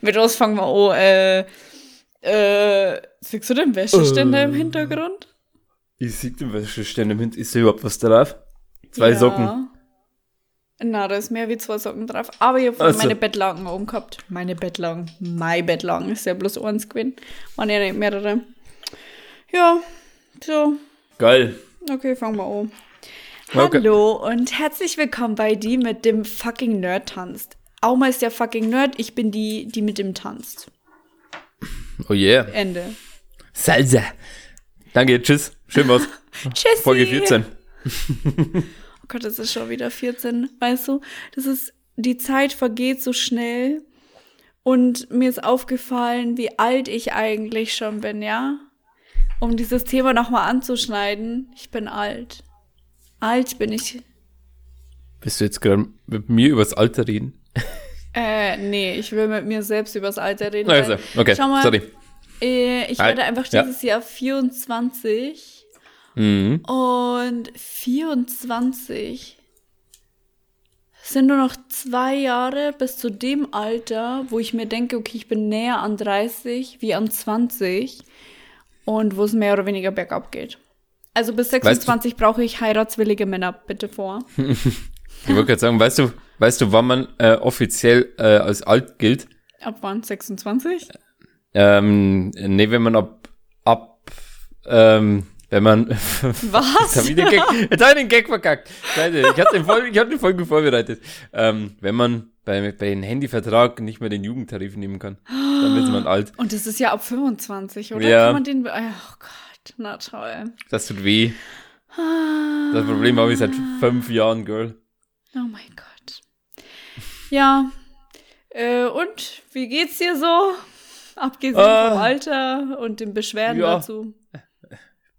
Mit was fangen wir an? Äh, äh, siehst du den Wäscheständer im Äh. Hintergrund? Ich sehe den Wäscheständer im Hintergrund. Ist da überhaupt was drauf? Zwei Ja. Socken. Na, da ist mehr wie zwei Socken drauf. Aber ich habe Also. meine Bettlaken oben gehabt. Meine Bettlaken. Meine Bettlaken. Ist ja bloß eins gewesen. Waren ja nicht mehrere. Ja, so. Geil. Okay, fangen wir an. Okay. Hallo und herzlich willkommen bei die mit dem fucking Nerd tanzt. Auma ist der fucking Nerd, ich bin die, die mit dem tanzt. Oh yeah. Ende. Salsa. Danke, tschüss. Schön was. Tschüssi. Folge 14. Oh Gott, das ist schon wieder 14. Weißt du, das ist, die Zeit vergeht so schnell. Und mir ist aufgefallen, wie alt ich eigentlich schon bin, ja? Um dieses Thema nochmal anzuschneiden. Ich bin alt. Alt bin ich. Bist du jetzt gerade mit mir übers Alter reden? Äh, nee, ich will mit mir selbst übers Alter reden. Also, okay, Schau mal, sorry. Äh, ich Hi. werde einfach Ja. dieses Jahr 24. Mhm. Und 24 sind nur noch zwei Jahre bis zu dem Alter, wo ich mir denke, okay, ich bin näher an 30 wie an 20 und wo es mehr oder weniger bergab geht. Also bis 26 brauche ich heiratswillige Männer, bitte vor. Ich wollte gerade sagen, weißt du, weißt du, wann man äh, offiziell äh, als alt gilt? Ab wann? 26? Ähm, nee, wenn man ab, ab, ähm, wenn man, Jetzt Was? hab ich den Gag, jetzt hab ich den Gag verkackt. Ich hatte den voll, ich hatte den voll vorbereitet. Ähm, wenn man bei, bei einem Handyvertrag nicht mehr den Jugendtarif nehmen kann, dann wird man alt. Und das ist ja ab 25, oder? Ja. Kann man den. Oh Gott, na toll. Das tut weh. Das Problem habe ich seit fünf Jahren, Girl. Oh mein Gott. Ja. Äh, und wie geht's dir so? Abgesehen Ah. vom Alter und den Beschwerden Ja. dazu.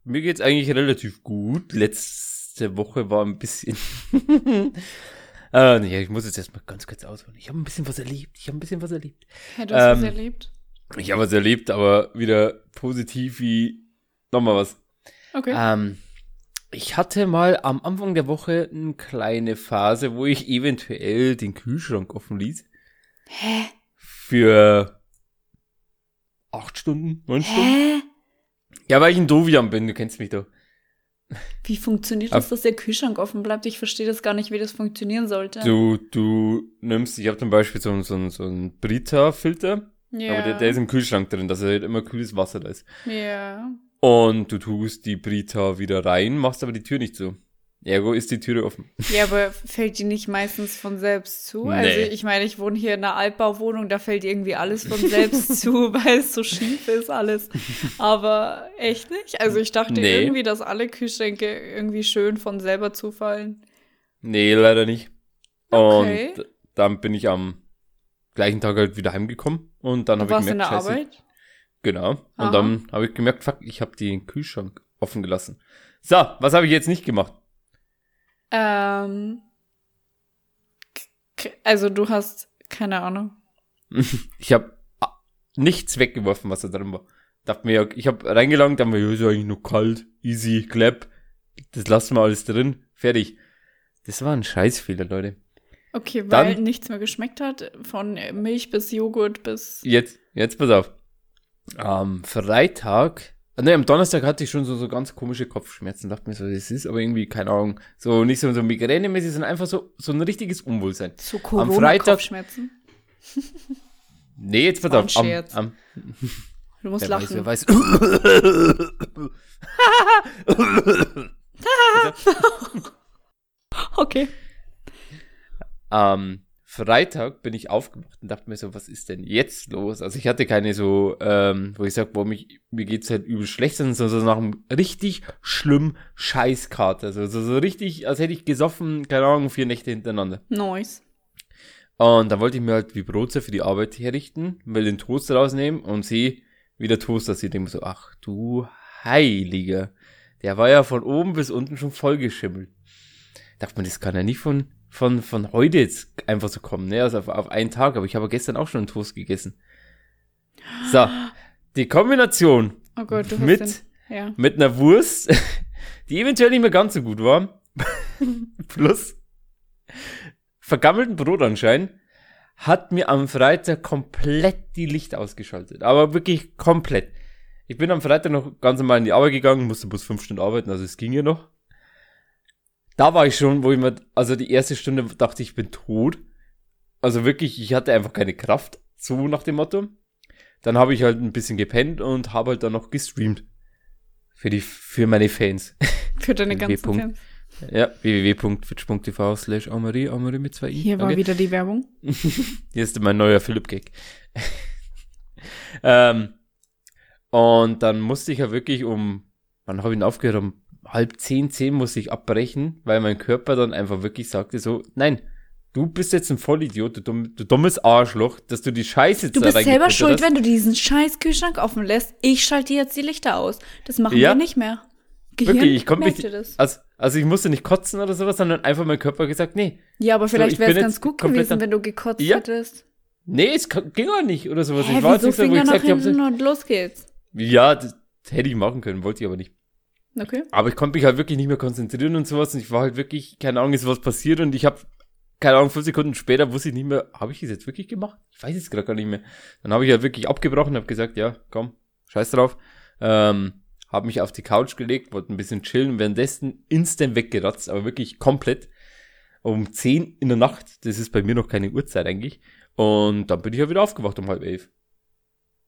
Mir geht's eigentlich relativ gut. Letzte Woche war ein bisschen. äh, nee, ich muss jetzt erstmal ganz kurz ausholen. Ich habe ein bisschen was erlebt. Ich habe ein bisschen was erlebt. Ja, du hast was Ähm, erlebt. Ich habe was erlebt, aber wieder positiv wie nochmal was. Okay. Ähm, ich hatte mal am Anfang der Woche eine kleine Phase, wo ich eventuell den Kühlschrank offen ließ. Hä? Für acht Stunden, neun Stunden. Hä? Ja, weil ich ein Dovian bin, du kennst mich doch. Wie funktioniert das, dass der Kühlschrank offen bleibt? Ich verstehe das gar nicht, wie das funktionieren sollte. Du, du nimmst, ich habe zum Beispiel so, einen- so, so einen Brita-Filter, ja. aber der, der ist im Kühlschrank drin, dass halt immer kühles Wasser da ist. ja. Und du tust die Brita wieder rein, machst aber die Tür nicht zu. Ergo ist die Türe offen. Ja, aber fällt die nicht meistens von selbst zu? Nee. Also ich meine, ich wohne hier in einer Altbauwohnung, da fällt irgendwie alles von selbst zu, weil es so schief ist alles. Aber echt nicht? Also ich dachte Nee. irgendwie, dass alle Kühlschränke irgendwie schön von selber zufallen. Nee, leider nicht. Okay. Und dann bin ich am gleichen Tag halt wieder heimgekommen und dann habe ich warst in gemerkt, der scheiße, Arbeit? Genau. Und Aha. dann habe ich gemerkt, fuck, ich habe den Kühlschrank offen gelassen. So, was habe ich jetzt nicht gemacht? Ähm, also du hast, keine Ahnung. Ich habe nichts weggeworfen, was da drin war. Dachte mir, ich habe reingelangt, dachte mir, ja, ist eigentlich nur kalt, easy, clap. Das lassen wir alles drin, fertig. Das war ein Scheißfehler, Leute. Okay, weil Dann- nichts mehr geschmeckt hat, von Milch bis Joghurt bis... Jetzt, jetzt pass auf. Am Freitag, ne, am Donnerstag hatte ich schon so, so ganz komische Kopfschmerzen. Dachte mir so, das ist aber irgendwie, keine Ahnung, so nicht so, so migränemäßig, sondern einfach so, so ein richtiges Unwohlsein. So Freitag- Corona-Kopfschmerzen. Nee, jetzt auf. Am, am, Du musst wer weiß, lachen. wer weiß. Okay. Am Freitag bin ich aufgewacht und dachte mir so, was ist denn jetzt los? Also ich hatte keine so, ähm, wo ich sag, boah, mich, mir geht's halt übel schlecht, sondern so, so nach einem richtig schlimm Scheißkater. Also so, so richtig, als hätte ich gesoffen, keine Ahnung, vier Nächte hintereinander. Nice. Und dann wollte ich mir halt wie Brote für die Arbeit herrichten, will den Toaster rausnehmen und sehe, wie der Toaster sieht. Denke mir so, ach du Heiliger. Der war ja von oben bis unten schon vollgeschimmelt. Dachte mir, das kann ja nicht von, von, von heute jetzt einfach so kommen, ne? Also auf, auf einen Tag, aber ich habe gestern auch schon einen Toast gegessen. So, die Kombination Oh Gott, du mit, den, ja. mit einer Wurst, die eventuell nicht mehr ganz so gut war, plus vergammelten Brot anscheinend, hat mir am Freitag komplett die Lichter ausgeschaltet. Aber wirklich komplett. Ich bin am Freitag noch ganz normal in die Arbeit gegangen, musste bloß fünf Stunden arbeiten, also es ging ja noch. Da war ich schon, wo ich mir, also die erste Stunde dachte ich, bin tot. Also wirklich, ich hatte einfach keine Kraft, so nach dem Motto. Dann habe ich halt ein bisschen gepennt und habe halt dann noch gestreamt. Für die, für meine Fans. Für deine ganzen Fans. Ja, www.twitch.tv slash Amarie, Amarie mit zwei i. Hier war Okay. wieder die Werbung. Hier ist mein neuer Philipp-Gag. ähm, und dann musste ich ja wirklich um, wann habe ich ihn aufgehört? Um halb zehn, zehn musste ich abbrechen, weil mein Körper dann einfach wirklich sagte so, nein, du bist jetzt ein Vollidiot, du, dumm, du dummes Arschloch, dass du die Scheiße jetzt Du bist selber schuld, hast. wenn du diesen scheiß Kühlschrank offen lässt. Ich schalte jetzt die Lichter aus. Das machen Ja. wir nicht mehr. Gehirn Wirklich, ich konnte mich, das. also, also ich musste nicht kotzen oder sowas, sondern einfach mein Körper gesagt, nee, Ja, aber vielleicht ich wäre es ganz jetzt gut gewesen, wenn du gekotzt Ja. hättest. nee, es ging auch nicht oder sowas. Hä, ich war jetzt wieso nicht so, wo ich nach gesagt habe, los geht's. ja, das hätte ich machen können, wollte ich aber nicht. Okay. Aber ich konnte mich halt wirklich nicht mehr konzentrieren und sowas. Und ich war halt wirklich, keine Ahnung, ist was passiert. Und ich habe, keine Ahnung, fünf Sekunden später wusste ich nicht mehr, habe ich das jetzt wirklich gemacht? Ich weiß es gerade gar nicht mehr. Dann habe ich halt wirklich abgebrochen, habe gesagt, ja, komm, scheiß drauf. Ähm, habe mich auf die Couch gelegt, wollte ein bisschen chillen, währenddessen instant weggeratzt, aber wirklich komplett. Um 10 in der Nacht, das ist bei mir noch keine Uhrzeit eigentlich. Und dann bin ich ja wieder aufgewacht um halb elf.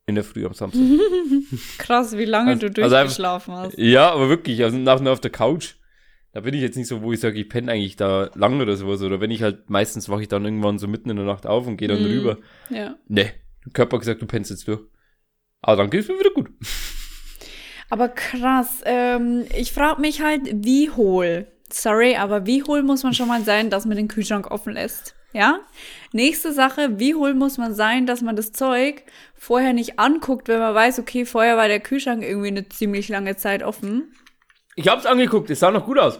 In der Früh am Samstag. Krass, wie lange Also- du also einfach- durchgeschlafen hast. Ja, aber wirklich, also nach nur auf der Couch, da bin ich jetzt nicht so, wo ich sage, ich penne eigentlich da lang oder sowas. Oder wenn ich halt, meistens wache ich dann irgendwann so mitten in der Nacht auf und gehe dann Mhm. rüber. Ja. Nee, der Körper hat gesagt, du pennst jetzt durch. Aber dann geht's mir wieder gut. Aber krass, ähm, ich frage mich halt, wie hohl. Sorry, aber wie hohl muss man schon mal sein, dass man den Kühlschrank offen lässt? Ja? Nächste Sache, wie hohl muss man sein, dass man das Zeug vorher nicht anguckt, wenn man weiß, okay, vorher war der Kühlschrank irgendwie eine ziemlich lange Zeit offen. Ich hab's angeguckt, es sah noch gut aus.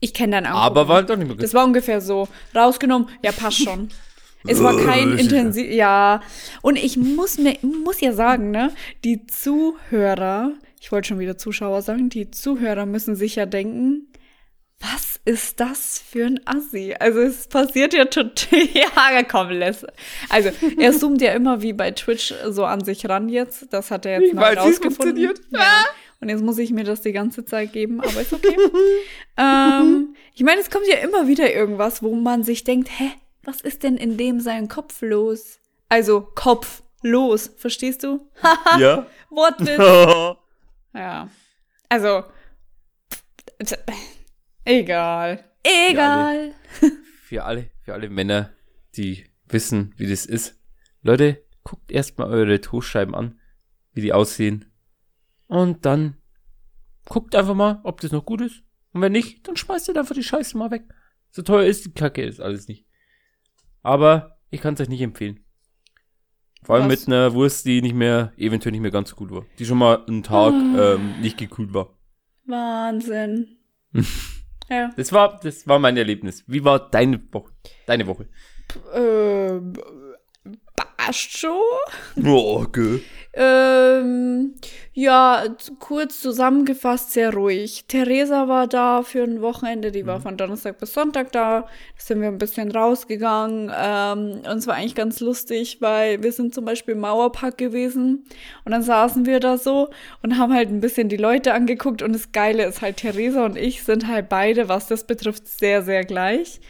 Ich kenne deinen Angucken. Aber war halt doch nicht mehr gut. Das war ungefähr so. Rausgenommen, ja, passt schon. Es war kein intensiv, ja. Und ich muss mir, muss ja sagen, ne, die Zuhörer, ich wollte schon wieder Zuschauer sagen, die Zuhörer müssen sich ja denken, was ist das für ein Assi? Also es passiert ja total, ja, komm, lass. Also er zoomt ja immer wie bei Twitch so an sich ran jetzt. Das hat er jetzt Ich mal weiß, rausgefunden. funktioniert. Ja. Und jetzt muss ich mir das die ganze Zeit geben, aber ist okay. ähm, ich meine, es kommt ja immer wieder irgendwas, wo man sich denkt, hä, was ist denn in dem sein Kopf los? Also Kopf los, verstehst du? Ja. Wortwitz. Ja. Also egal. Egal. für alle, für alle Männer, die wissen, wie das ist. Leute, guckt erstmal eure Toastscheiben an, wie die aussehen. Und dann guckt einfach mal, ob das noch gut ist. Und wenn nicht, dann schmeißt ihr einfach die Scheiße mal weg. So teuer ist die Kacke ist alles nicht. Aber ich kann es euch nicht empfehlen. Vor allem Was? mit einer Wurst, die nicht mehr, eventuell nicht mehr ganz so gut war. Die schon mal einen Tag ähm, nicht gekühlt war. Wahnsinn. ja. Das war, das war mein Erlebnis. Wie war deine Woche? Deine Woche? Ähm, passt schon. Oh, okay. Ähm, ja, kurz zusammengefasst, sehr ruhig. Theresa war da für ein Wochenende, die war von Donnerstag bis Sonntag da. Da sind wir ein bisschen rausgegangen. Ähm, und es war eigentlich ganz lustig, weil wir sind zum Beispiel im Mauerpark gewesen und dann saßen wir da so und haben halt ein bisschen die Leute angeguckt. Und das Geile ist halt, Theresa und ich sind halt beide, was das betrifft, sehr, sehr gleich.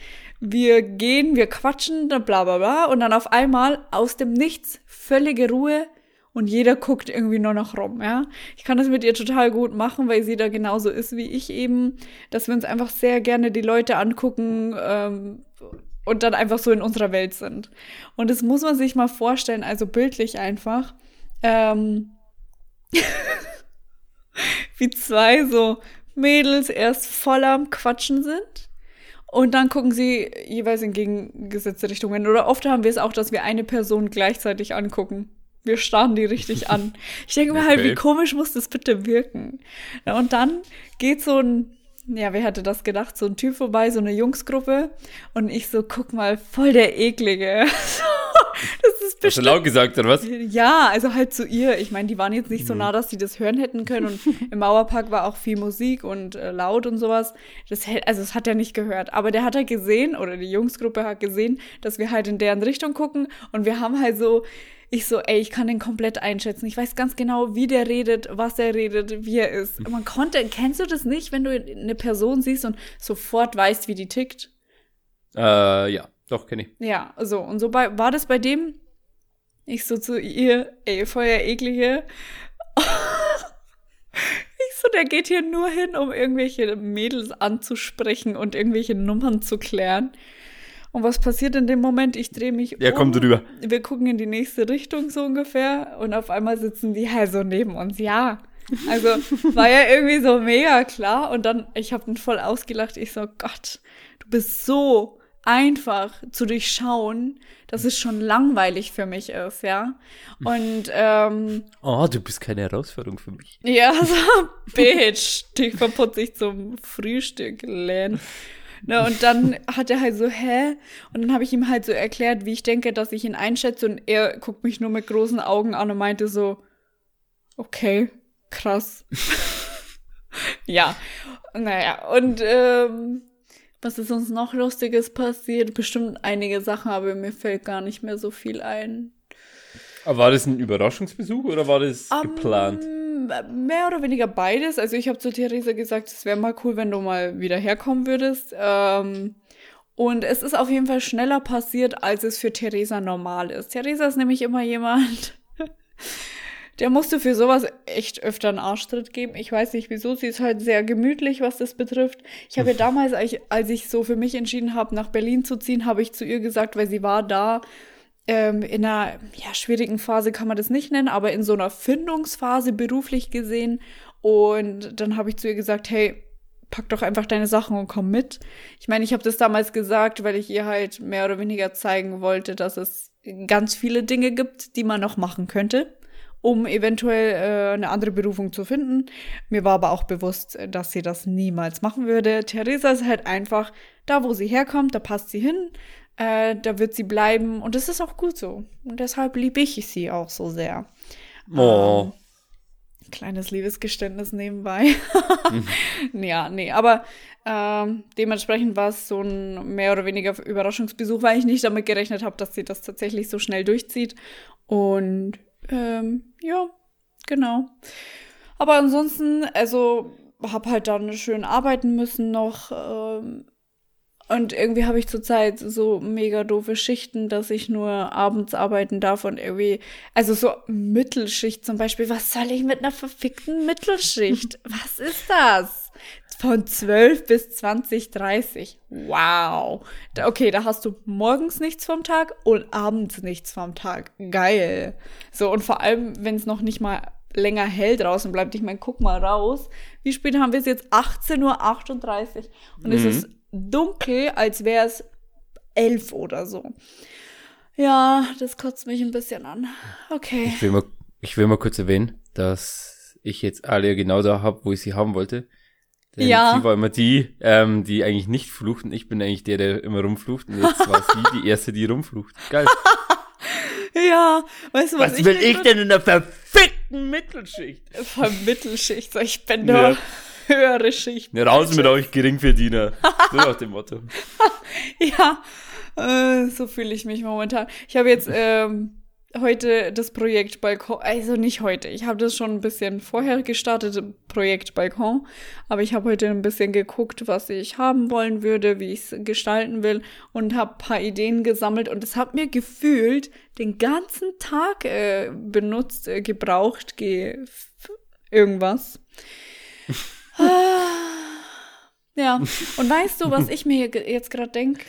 Wir gehen, wir quatschen, bla bla bla, und dann auf einmal aus dem Nichts völlige Ruhe und jeder guckt irgendwie nur noch rum, ja. Ich kann das mit ihr total gut machen, weil sie da genauso ist wie ich eben, dass wir uns einfach sehr gerne die Leute angucken ähm, und dann einfach so in unserer Welt sind. Und das muss man sich mal vorstellen, also bildlich einfach, ähm, wie zwei so Mädels erst voll am Quatschen sind und dann gucken sie jeweils in gegengesetzte Richtungen. Oder oft haben wir es auch, dass wir eine Person gleichzeitig angucken. Wir starren die richtig an. Ich denke mir halt, Okay. wie komisch muss das bitte wirken? Und dann geht so ein, ja, wer hätte das gedacht, so ein Typ vorbei, so eine Jungsgruppe. Und ich so, guck mal, voll der eklige. das ist Hast du laut gesagt, oder was? Ja, also halt zu ihr. Ich meine, die waren jetzt nicht so Mhm. nah, dass sie das hören hätten können. Und im Mauerpark war auch viel Musik und äh, laut und sowas. Das, hält- also das hat er nicht gehört. Aber der hat halt gesehen, oder die Jungsgruppe hat gesehen, dass wir halt in deren Richtung gucken. Und wir haben halt so, ich so, ey, ich kann den komplett einschätzen. Ich weiß ganz genau, wie der redet, was er redet, wie er ist. Man konnte, kennst du das nicht, wenn du eine Person siehst und sofort weißt, wie die tickt? Äh, ja, doch, kenne ich. Ja, so. Und so bei, war das bei dem. Ich so zu ihr, ey, der eklige. ich so, der geht hier nur hin, um irgendwelche Mädels anzusprechen und irgendwelche Nummern zu klären. Und was passiert in dem Moment? Ich drehe mich Er um. kommt rüber. Wir gucken in die nächste Richtung so ungefähr und auf einmal sitzen die halt so neben uns. Ja. Also war ja irgendwie so mega klar und dann, ich habe ihn voll ausgelacht. Ich so, Gott, du bist so einfach zu durchschauen, dass es schon langweilig für mich ist, ja. Und ähm, Oh, du bist keine Herausforderung für mich. ja, so, Bitch, dich verputze ich zum Frühstück, Len. Ne, und dann hat er halt so, hä? Und dann habe ich ihm halt so erklärt, wie ich denke, dass ich ihn einschätze. Und er guckt mich nur mit großen Augen an und meinte so, okay, krass. ja, naja, und ähm, was ist uns noch Lustiges passiert? Bestimmt einige Sachen, aber mir fällt gar nicht mehr so viel ein. Aber war das ein Überraschungsbesuch oder war das geplant? Mehr oder weniger beides. Also ich habe zu Theresa gesagt, es wäre mal cool, wenn du mal wieder herkommen würdest. Ähm, und es ist auf jeden Fall schneller passiert, als es für Theresa normal ist. Theresa ist nämlich immer jemand, der musste für sowas echt öfter einen Arschtritt geben. Ich weiß nicht wieso. Sie ist halt sehr gemütlich, was das betrifft. Ich habe ihr damals, als ich so für mich entschieden habe, nach Berlin zu ziehen, habe ich zu ihr gesagt, weil sie war da ähm, in einer ja, schwierigen Phase kann man das nicht nennen, aber in so einer Findungsphase beruflich gesehen. Und dann habe ich zu ihr gesagt, hey, pack doch einfach deine Sachen und komm mit. Ich meine, ich habe das damals gesagt, weil ich ihr halt mehr oder weniger zeigen wollte, dass es ganz viele Dinge gibt, die man noch machen könnte, um eventuell äh, eine andere Berufung zu finden. Mir war aber auch bewusst, dass sie das niemals machen würde. Theresa ist halt einfach da, wo sie herkommt, da passt sie hin, äh, da wird sie bleiben und das ist auch gut so. Und deshalb liebe ich sie auch so sehr. Oh. Kleines Liebesgeständnis nebenbei. ja, nee, aber ähm, dementsprechend war es so ein mehr oder weniger Überraschungsbesuch, weil ich nicht damit gerechnet habe, dass sie das tatsächlich so schnell durchzieht. Und ähm, ja, genau. Aber ansonsten, also habe halt dann schön arbeiten müssen noch. Ähm, und irgendwie habe ich zurzeit so mega doofe Schichten, dass ich nur abends arbeiten darf und irgendwie, also so Mittelschicht zum Beispiel. Was soll ich mit einer verfickten Mittelschicht? Was ist das? Von 12 bis 20, 30. Wow. Da, okay, da hast du morgens nichts vom Tag und abends nichts vom Tag. Geil. So, und vor allem, wenn es noch nicht mal länger hell draußen bleibt. Ich meine, guck mal raus. Wie spät haben wir es jetzt? 18.38 Uhr. Und es Mhm. ist dunkel, als wäre es elf oder so. Ja, das kotzt mich ein bisschen an. Okay. Ich will mal, ich will mal kurz erwähnen, dass ich jetzt alle genau da habe, wo ich sie haben wollte. Denn Ja. sie war immer die, ähm, die eigentlich nicht flucht und ich bin eigentlich der, der immer rumflucht. Und jetzt war sie die erste, die rumflucht. Geil. Ja, weißt du, was, Was will ich denn in der verfickten Mittelschicht? Von Mittelschicht, so ich bin nur Ja. höhere Schicht. Ja, raus mit euch Geringverdiener. So nach dem Motto. Ja, äh, so fühle ich mich momentan. Ich habe jetzt ähm, heute das Projekt Balkon, also nicht heute, ich habe das schon ein bisschen vorher gestartet, Projekt Balkon, aber ich habe heute ein bisschen geguckt, was ich haben wollen würde, wie ich es gestalten will und habe ein paar Ideen gesammelt und es hat mir gefühlt den ganzen Tag äh, benutzt, äh, gebraucht, ge irgendwas. Ah. Ja, und weißt du, was ich mir jetzt gerade denke?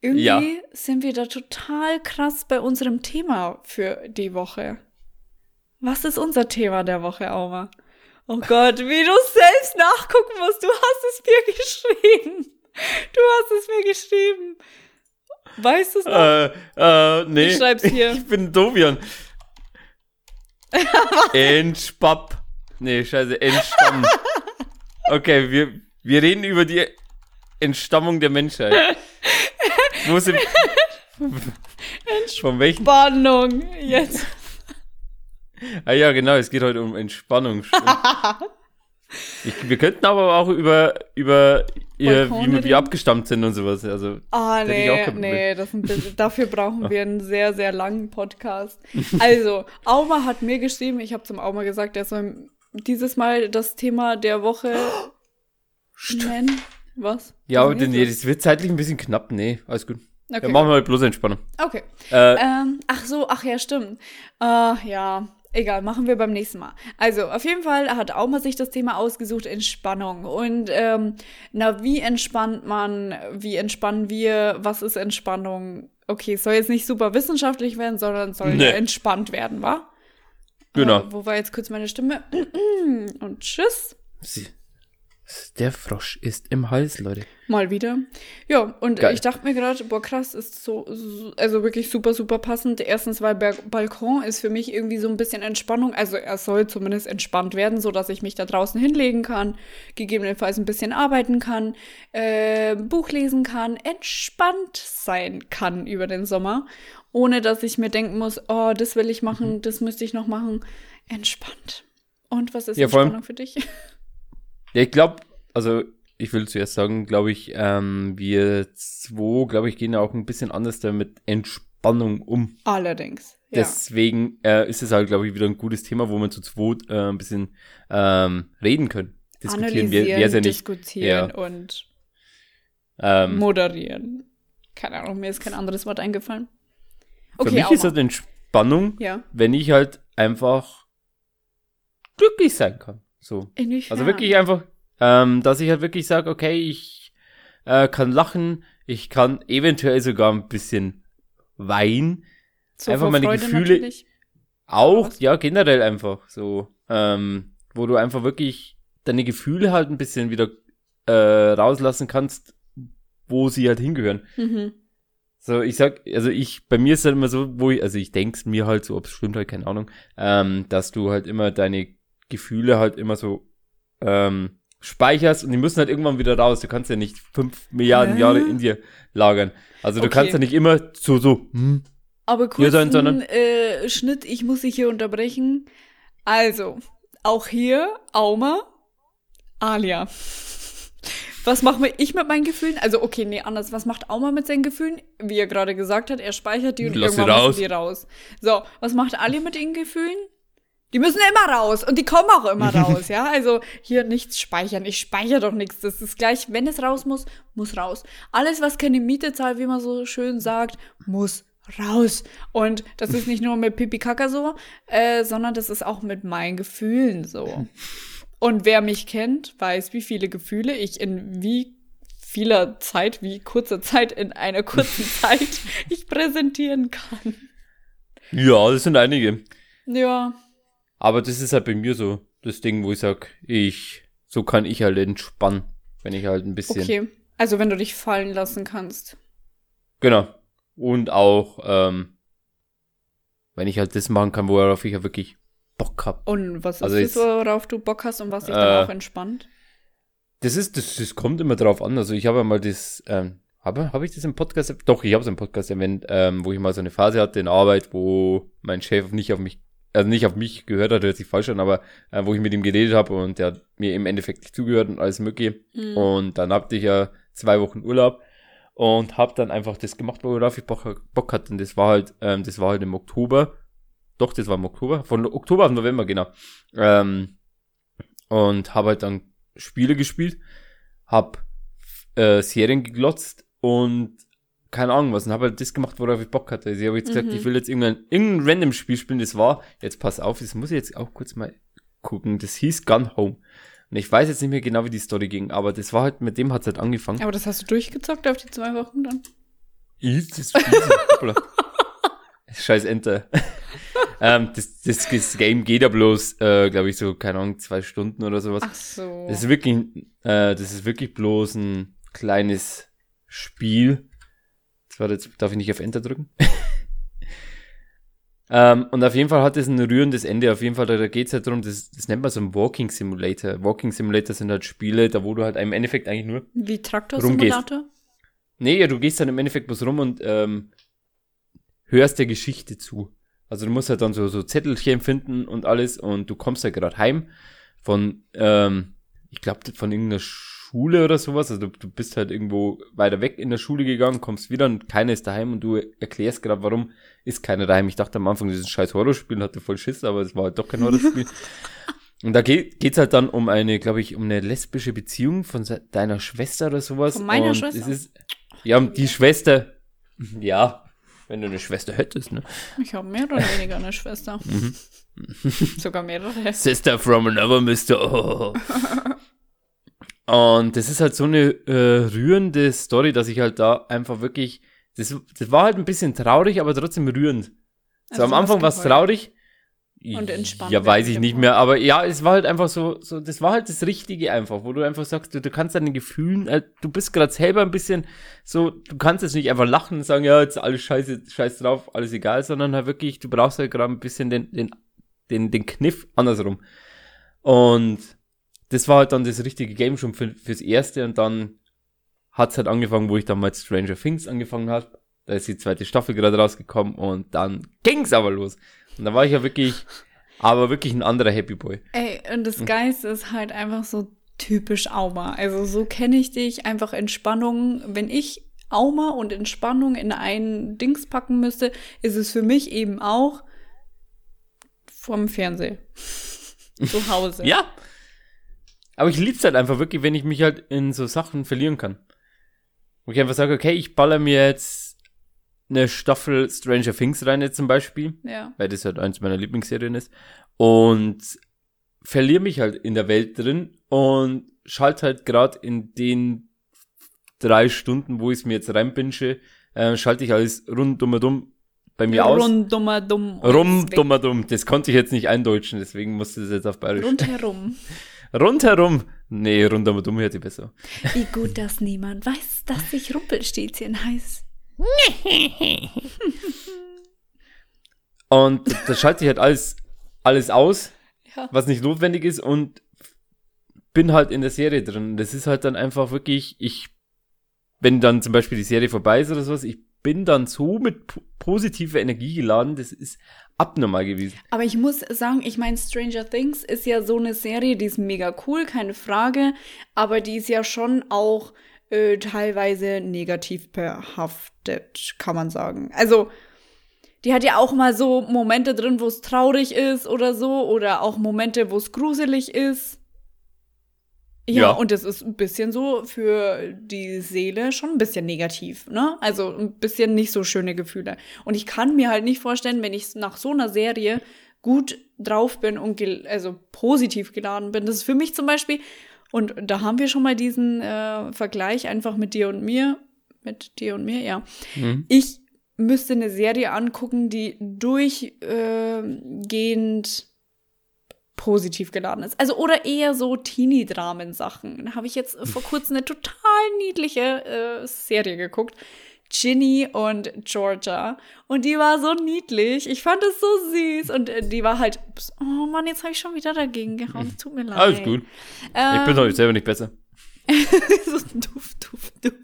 Irgendwie Ja. sind wir da total krass bei unserem Thema für die Woche. Was ist unser Thema der Woche, Auma? Oh Gott, wie du selbst nachgucken musst. Du hast es mir geschrieben. Du hast es mir geschrieben. Weißt du es noch? Äh, äh, nee. Ich schreib's hier. Ich bin Dovian. Entspapp. Nee, scheiße, Entstamm. Okay, wir, wir reden über die Entstammung der Menschheit. Wo sind, Von welchen? Spannung. Jetzt. Ah ja, genau, es geht heute um Entspannung. ich, wir könnten aber auch über, über ihr, Balkone wie wir, abgestammt sind und sowas. Also, Ah, nee, nee, bisschen, dafür brauchen wir einen sehr, sehr langen Podcast. Also, Auma hat mir geschrieben, ich habe zum Auma gesagt, er soll dieses Mal das Thema der Woche nennen. Was? ja, aber nee, das? wird zeitlich ein bisschen knapp. Nee, alles gut. Okay. Ja, machen wir halt bloß Entspannung. okay. Äh, Ähm, ach so, ach ja, stimmt. Äh, ja, egal, machen wir beim nächsten Mal. Also, auf jeden Fall hat Auma sich das Thema ausgesucht, Entspannung. Und, ähm, na, wie entspannt man, wie entspannen wir, was ist Entspannung? Okay, es soll jetzt nicht super wissenschaftlich werden, sondern soll Nee. entspannt werden, wa? Genau. Äh, wo war jetzt kurz meine Stimme? Und tschüss. sie, der Frosch ist im Hals, Leute. Mal wieder. Ja, und Geil. ich dachte mir gerade, boah, krass, ist so, so, also wirklich super, super passend. Erstens, weil Balkon ist für mich irgendwie so ein bisschen Entspannung. Also er soll zumindest entspannt werden, so dass ich mich da draußen hinlegen kann, gegebenenfalls ein bisschen arbeiten kann, äh, Buch lesen kann, entspannt sein kann über den Sommer, ohne dass ich mir denken muss, oh, das will ich machen, Mhm. das müsste ich noch machen. Entspannt. Und was ist Ja, vor allem- Entspannung für dich? Ja, ich glaube, also ich will zuerst sagen, glaube ich, ähm, wir zwei, glaube ich, gehen ja auch ein bisschen anders damit Entspannung um. Allerdings. Ja. Deswegen äh, ist es halt, glaube ich, wieder ein gutes Thema, wo wir zu zweit äh, ein bisschen ähm, reden können. Diskutieren, analysieren, es ja nicht. diskutieren Ja. und Ähm, moderieren. Keine Ahnung, mir ist kein anderes Wort eingefallen. Für Okay, mich Auma. ist halt Entspannung, ja. wenn ich halt einfach glücklich sein kann. So. Inwiefern? Also wirklich einfach, ähm, dass ich halt wirklich sage, okay, ich äh, kann lachen, ich kann eventuell sogar ein bisschen weinen. so einfach meine Freude Gefühle- natürlich. Auch, Was? ja, generell einfach so. Ähm, wo du einfach wirklich deine Gefühle halt ein bisschen wieder äh, rauslassen kannst, wo sie halt hingehören. Mhm. So, ich sag, also ich, bei mir ist halt immer so, wo ich, also ich denk's mir halt so, ob es stimmt halt, keine Ahnung, ähm, dass du halt immer deine Gefühle halt immer so ähm, speicherst und die müssen halt irgendwann wieder raus. Du kannst ja nicht fünf Milliarden? Jahre in dir lagern. Also du Okay. kannst ja nicht immer so, so, hm, Aber Ja, kurz dann- sondern- äh, Schnitt, ich muss dich hier unterbrechen. Also, auch hier, Auma, Alia. Was mache ich mit meinen Gefühlen? Also, okay, nee, anders. Was macht Auma mit seinen Gefühlen? Wie er gerade gesagt hat, er speichert die und Lass sie irgendwann raus. die raus. So, was macht Alia mit ihren Gefühlen? Die müssen immer raus und die kommen auch immer raus, ja? Also hier nichts speichern. Ich speichere doch nichts. Das ist gleich, wenn es raus muss, muss raus. Alles, was keine Miete zahlt, wie man so schön sagt, muss raus. Und das ist nicht nur mit Pipi Kaka so, äh, sondern das ist auch mit meinen Gefühlen so. Und wer mich kennt, weiß, wie viele Gefühle ich in wie vieler Zeit, wie kurzer Zeit in einer kurzen Zeit ich präsentieren kann. ja, das sind einige. Ja, Aber das ist halt bei mir so das Ding, wo ich sag, ich, so kann ich halt entspannen, wenn ich halt ein bisschen, okay. Also wenn du dich fallen lassen kannst. genau. Und auch, ähm, wenn ich halt das machen kann, worauf ich ja wirklich Bock hab. Und was ist Also das, jetzt- worauf du Bock hast und was dich Äh, dann auch entspannt? Das ist, das, das kommt immer drauf an. Also ich habe ja mal das, ähm, habe hab ich das im Podcast, doch, ich habe es im Podcast erwähnt, ähm, wo ich mal so eine Phase hatte in Arbeit, wo mein Chef nicht auf mich, also nicht auf mich gehört hat, hört sich falsch an, aber äh, wo ich mit ihm geredet habe und der hat mir im Endeffekt nicht zugehört und alles mögliche. Mhm. Und dann hatte ich ja zwei Wochen Urlaub und habe dann einfach das gemacht, worauf ich Bock, Bock hatte. Und das war halt, ähm, das war halt im Oktober. Doch, das war im Oktober. Von Oktober auf November, genau. Ähm, und habe halt dann Spiele gespielt, hab äh, Serien geglotzt und keine Ahnung was und habe halt das gemacht, worauf ich Bock hatte. Also ich habe jetzt gesagt, Mhm. ich will jetzt irgendein, irgendein random Spiel spielen. Das war, jetzt pass auf, das muss ich jetzt auch kurz mal gucken. Das hieß Gun Home. Und ich weiß jetzt nicht mehr genau, wie die Story ging, aber das war halt, mit dem hat's halt angefangen. Aber das hast du durchgezockt auf die zwei Wochen dann? Easy, das. Scheiß Enter. Ähm, das, das, das Game geht ja bloß, äh, glaube ich, so, keine Ahnung, zwei Stunden oder sowas. Ach so. Das ist wirklich, äh, das ist wirklich bloß ein kleines Spiel. Jetzt, warte, jetzt darf ich nicht auf Enter drücken. ähm, und auf jeden Fall hat es ein rührendes Ende. Auf jeden Fall, da, da geht es halt darum, das, das nennt man so ein Walking Simulator. Walking Simulator sind halt Spiele, da wo du halt im Endeffekt eigentlich nur Wie rumgehst. Traktorsimulator? Nee, ja, du gehst dann im Endeffekt bloß rum und ähm, hörst der Geschichte zu. Also du musst halt dann so, so Zettelchen finden und alles und du kommst ja halt gerade heim von, ähm, ich glaube, von irgendeiner Schule oder sowas. Also du, du bist halt irgendwo weiter weg in der Schule gegangen, kommst wieder und keiner ist daheim und du erklärst gerade, warum ist keiner daheim. Ich dachte am Anfang, dieses scheiß Horrorspiel hatte voll Schiss, aber es war halt doch kein Horrorspiel. und da geht geht's halt dann um eine, glaube ich, um eine lesbische Beziehung von deiner Schwester oder sowas. Von meiner und Schwester? Es ist, ja, die Schwester. Ja, wenn du eine Schwester hättest, ne? Ich habe mehr oder weniger eine Schwester. Mhm. Sogar mehrere. Sister from another Mister. Oh. Und das ist halt so eine äh, rührende Story, dass ich halt da einfach wirklich. Das, das war halt ein bisschen traurig, aber trotzdem rührend. So Also am Anfang war es traurig. Und entspannt Ja, weiß ich nicht mehr, aber ja, es war halt einfach so, so, das war halt das Richtige einfach, wo du einfach sagst, du, du kannst deine Gefühlen, äh, du bist gerade selber ein bisschen so, du kannst jetzt nicht einfach lachen und sagen, ja, jetzt alles scheiße, scheiß drauf, alles egal, sondern halt wirklich, du brauchst halt gerade ein bisschen den, den, den, den Kniff andersrum. Und das war halt dann das richtige Game schon für, fürs erste und dann hat's halt angefangen, wo ich dann mal Stranger Things angefangen habe. Da ist die zweite Staffel gerade rausgekommen und dann ging's aber los. Und da war ich ja wirklich, aber wirklich ein anderer Happy Boy. Ey, und das Geist ist halt einfach so typisch Auma. Also so kenne ich dich, einfach Entspannung. Wenn ich Auma und Entspannung in ein Dings packen müsste, ist es für mich eben auch vom Fernseher. Zu Hause. Ja. Aber ich lieb's halt einfach wirklich, wenn ich mich halt in so Sachen verlieren kann. Wo ich einfach sage, okay, ich baller mir jetzt eine Staffel Stranger Things rein jetzt zum Beispiel. Ja. weil das halt eins meiner Lieblingsserien ist. Und verliere mich halt in der Welt drin und schalte halt gerade in den drei Stunden, wo ich es mir jetzt reinbinsche, äh, schalte ich alles rundum dumm bei mir aus. Rund, dummer, dumm. und Rum, weg. dummer, dumm. Das konnte ich jetzt nicht eindeutschen, deswegen musste das jetzt auf Bayerisch. Rundherum. Rundherum. Nee, rundum dumm hätte ich besser. Wie gut, dass niemand weiß, dass ich Rumpelstilzchen heiß. Und da schalte ich halt alles, alles aus, Ja. was nicht notwendig ist und bin halt in der Serie drin. Das ist halt dann einfach wirklich, ich, wenn dann zum Beispiel die Serie vorbei ist oder sowas, ich bin dann so mit po- positiver Energie geladen, das ist abnormal gewesen. Aber ich muss sagen, ich meine, Stranger Things ist ja so eine Serie, die ist mega cool, keine Frage. Aber die ist ja schon auch äh, teilweise negativ behaftet, kann man sagen. Also, die hat ja auch mal so Momente drin, wo es traurig ist oder so. Oder auch Momente, wo es gruselig ist. Ja, Ja. und das ist ein bisschen so für die Seele schon ein bisschen negativ, ne? Also ein bisschen nicht so schöne Gefühle. Und ich kann mir halt nicht vorstellen, wenn ich nach so einer Serie gut drauf bin und also positiv geladen bin. Das ist für mich zum Beispiel, und da haben wir schon mal diesen äh, Vergleich einfach mit dir und mir, mit dir und mir, ja. Mhm. Ich müsste eine Serie angucken, die durchgehend positiv geladen ist. Also oder eher so Teenie-Dramen-Sachen. Da habe ich jetzt vor kurzem eine total niedliche äh, Serie geguckt. Ginny und Georgia. Und die war so niedlich. Ich fand es so süß. Und äh, die war halt, oh Mann, jetzt habe ich schon wieder dagegen gehauen. Tut mir leid. Alles gut. Ähm, Ich bin doch selber nicht besser. so duft, duft, duft.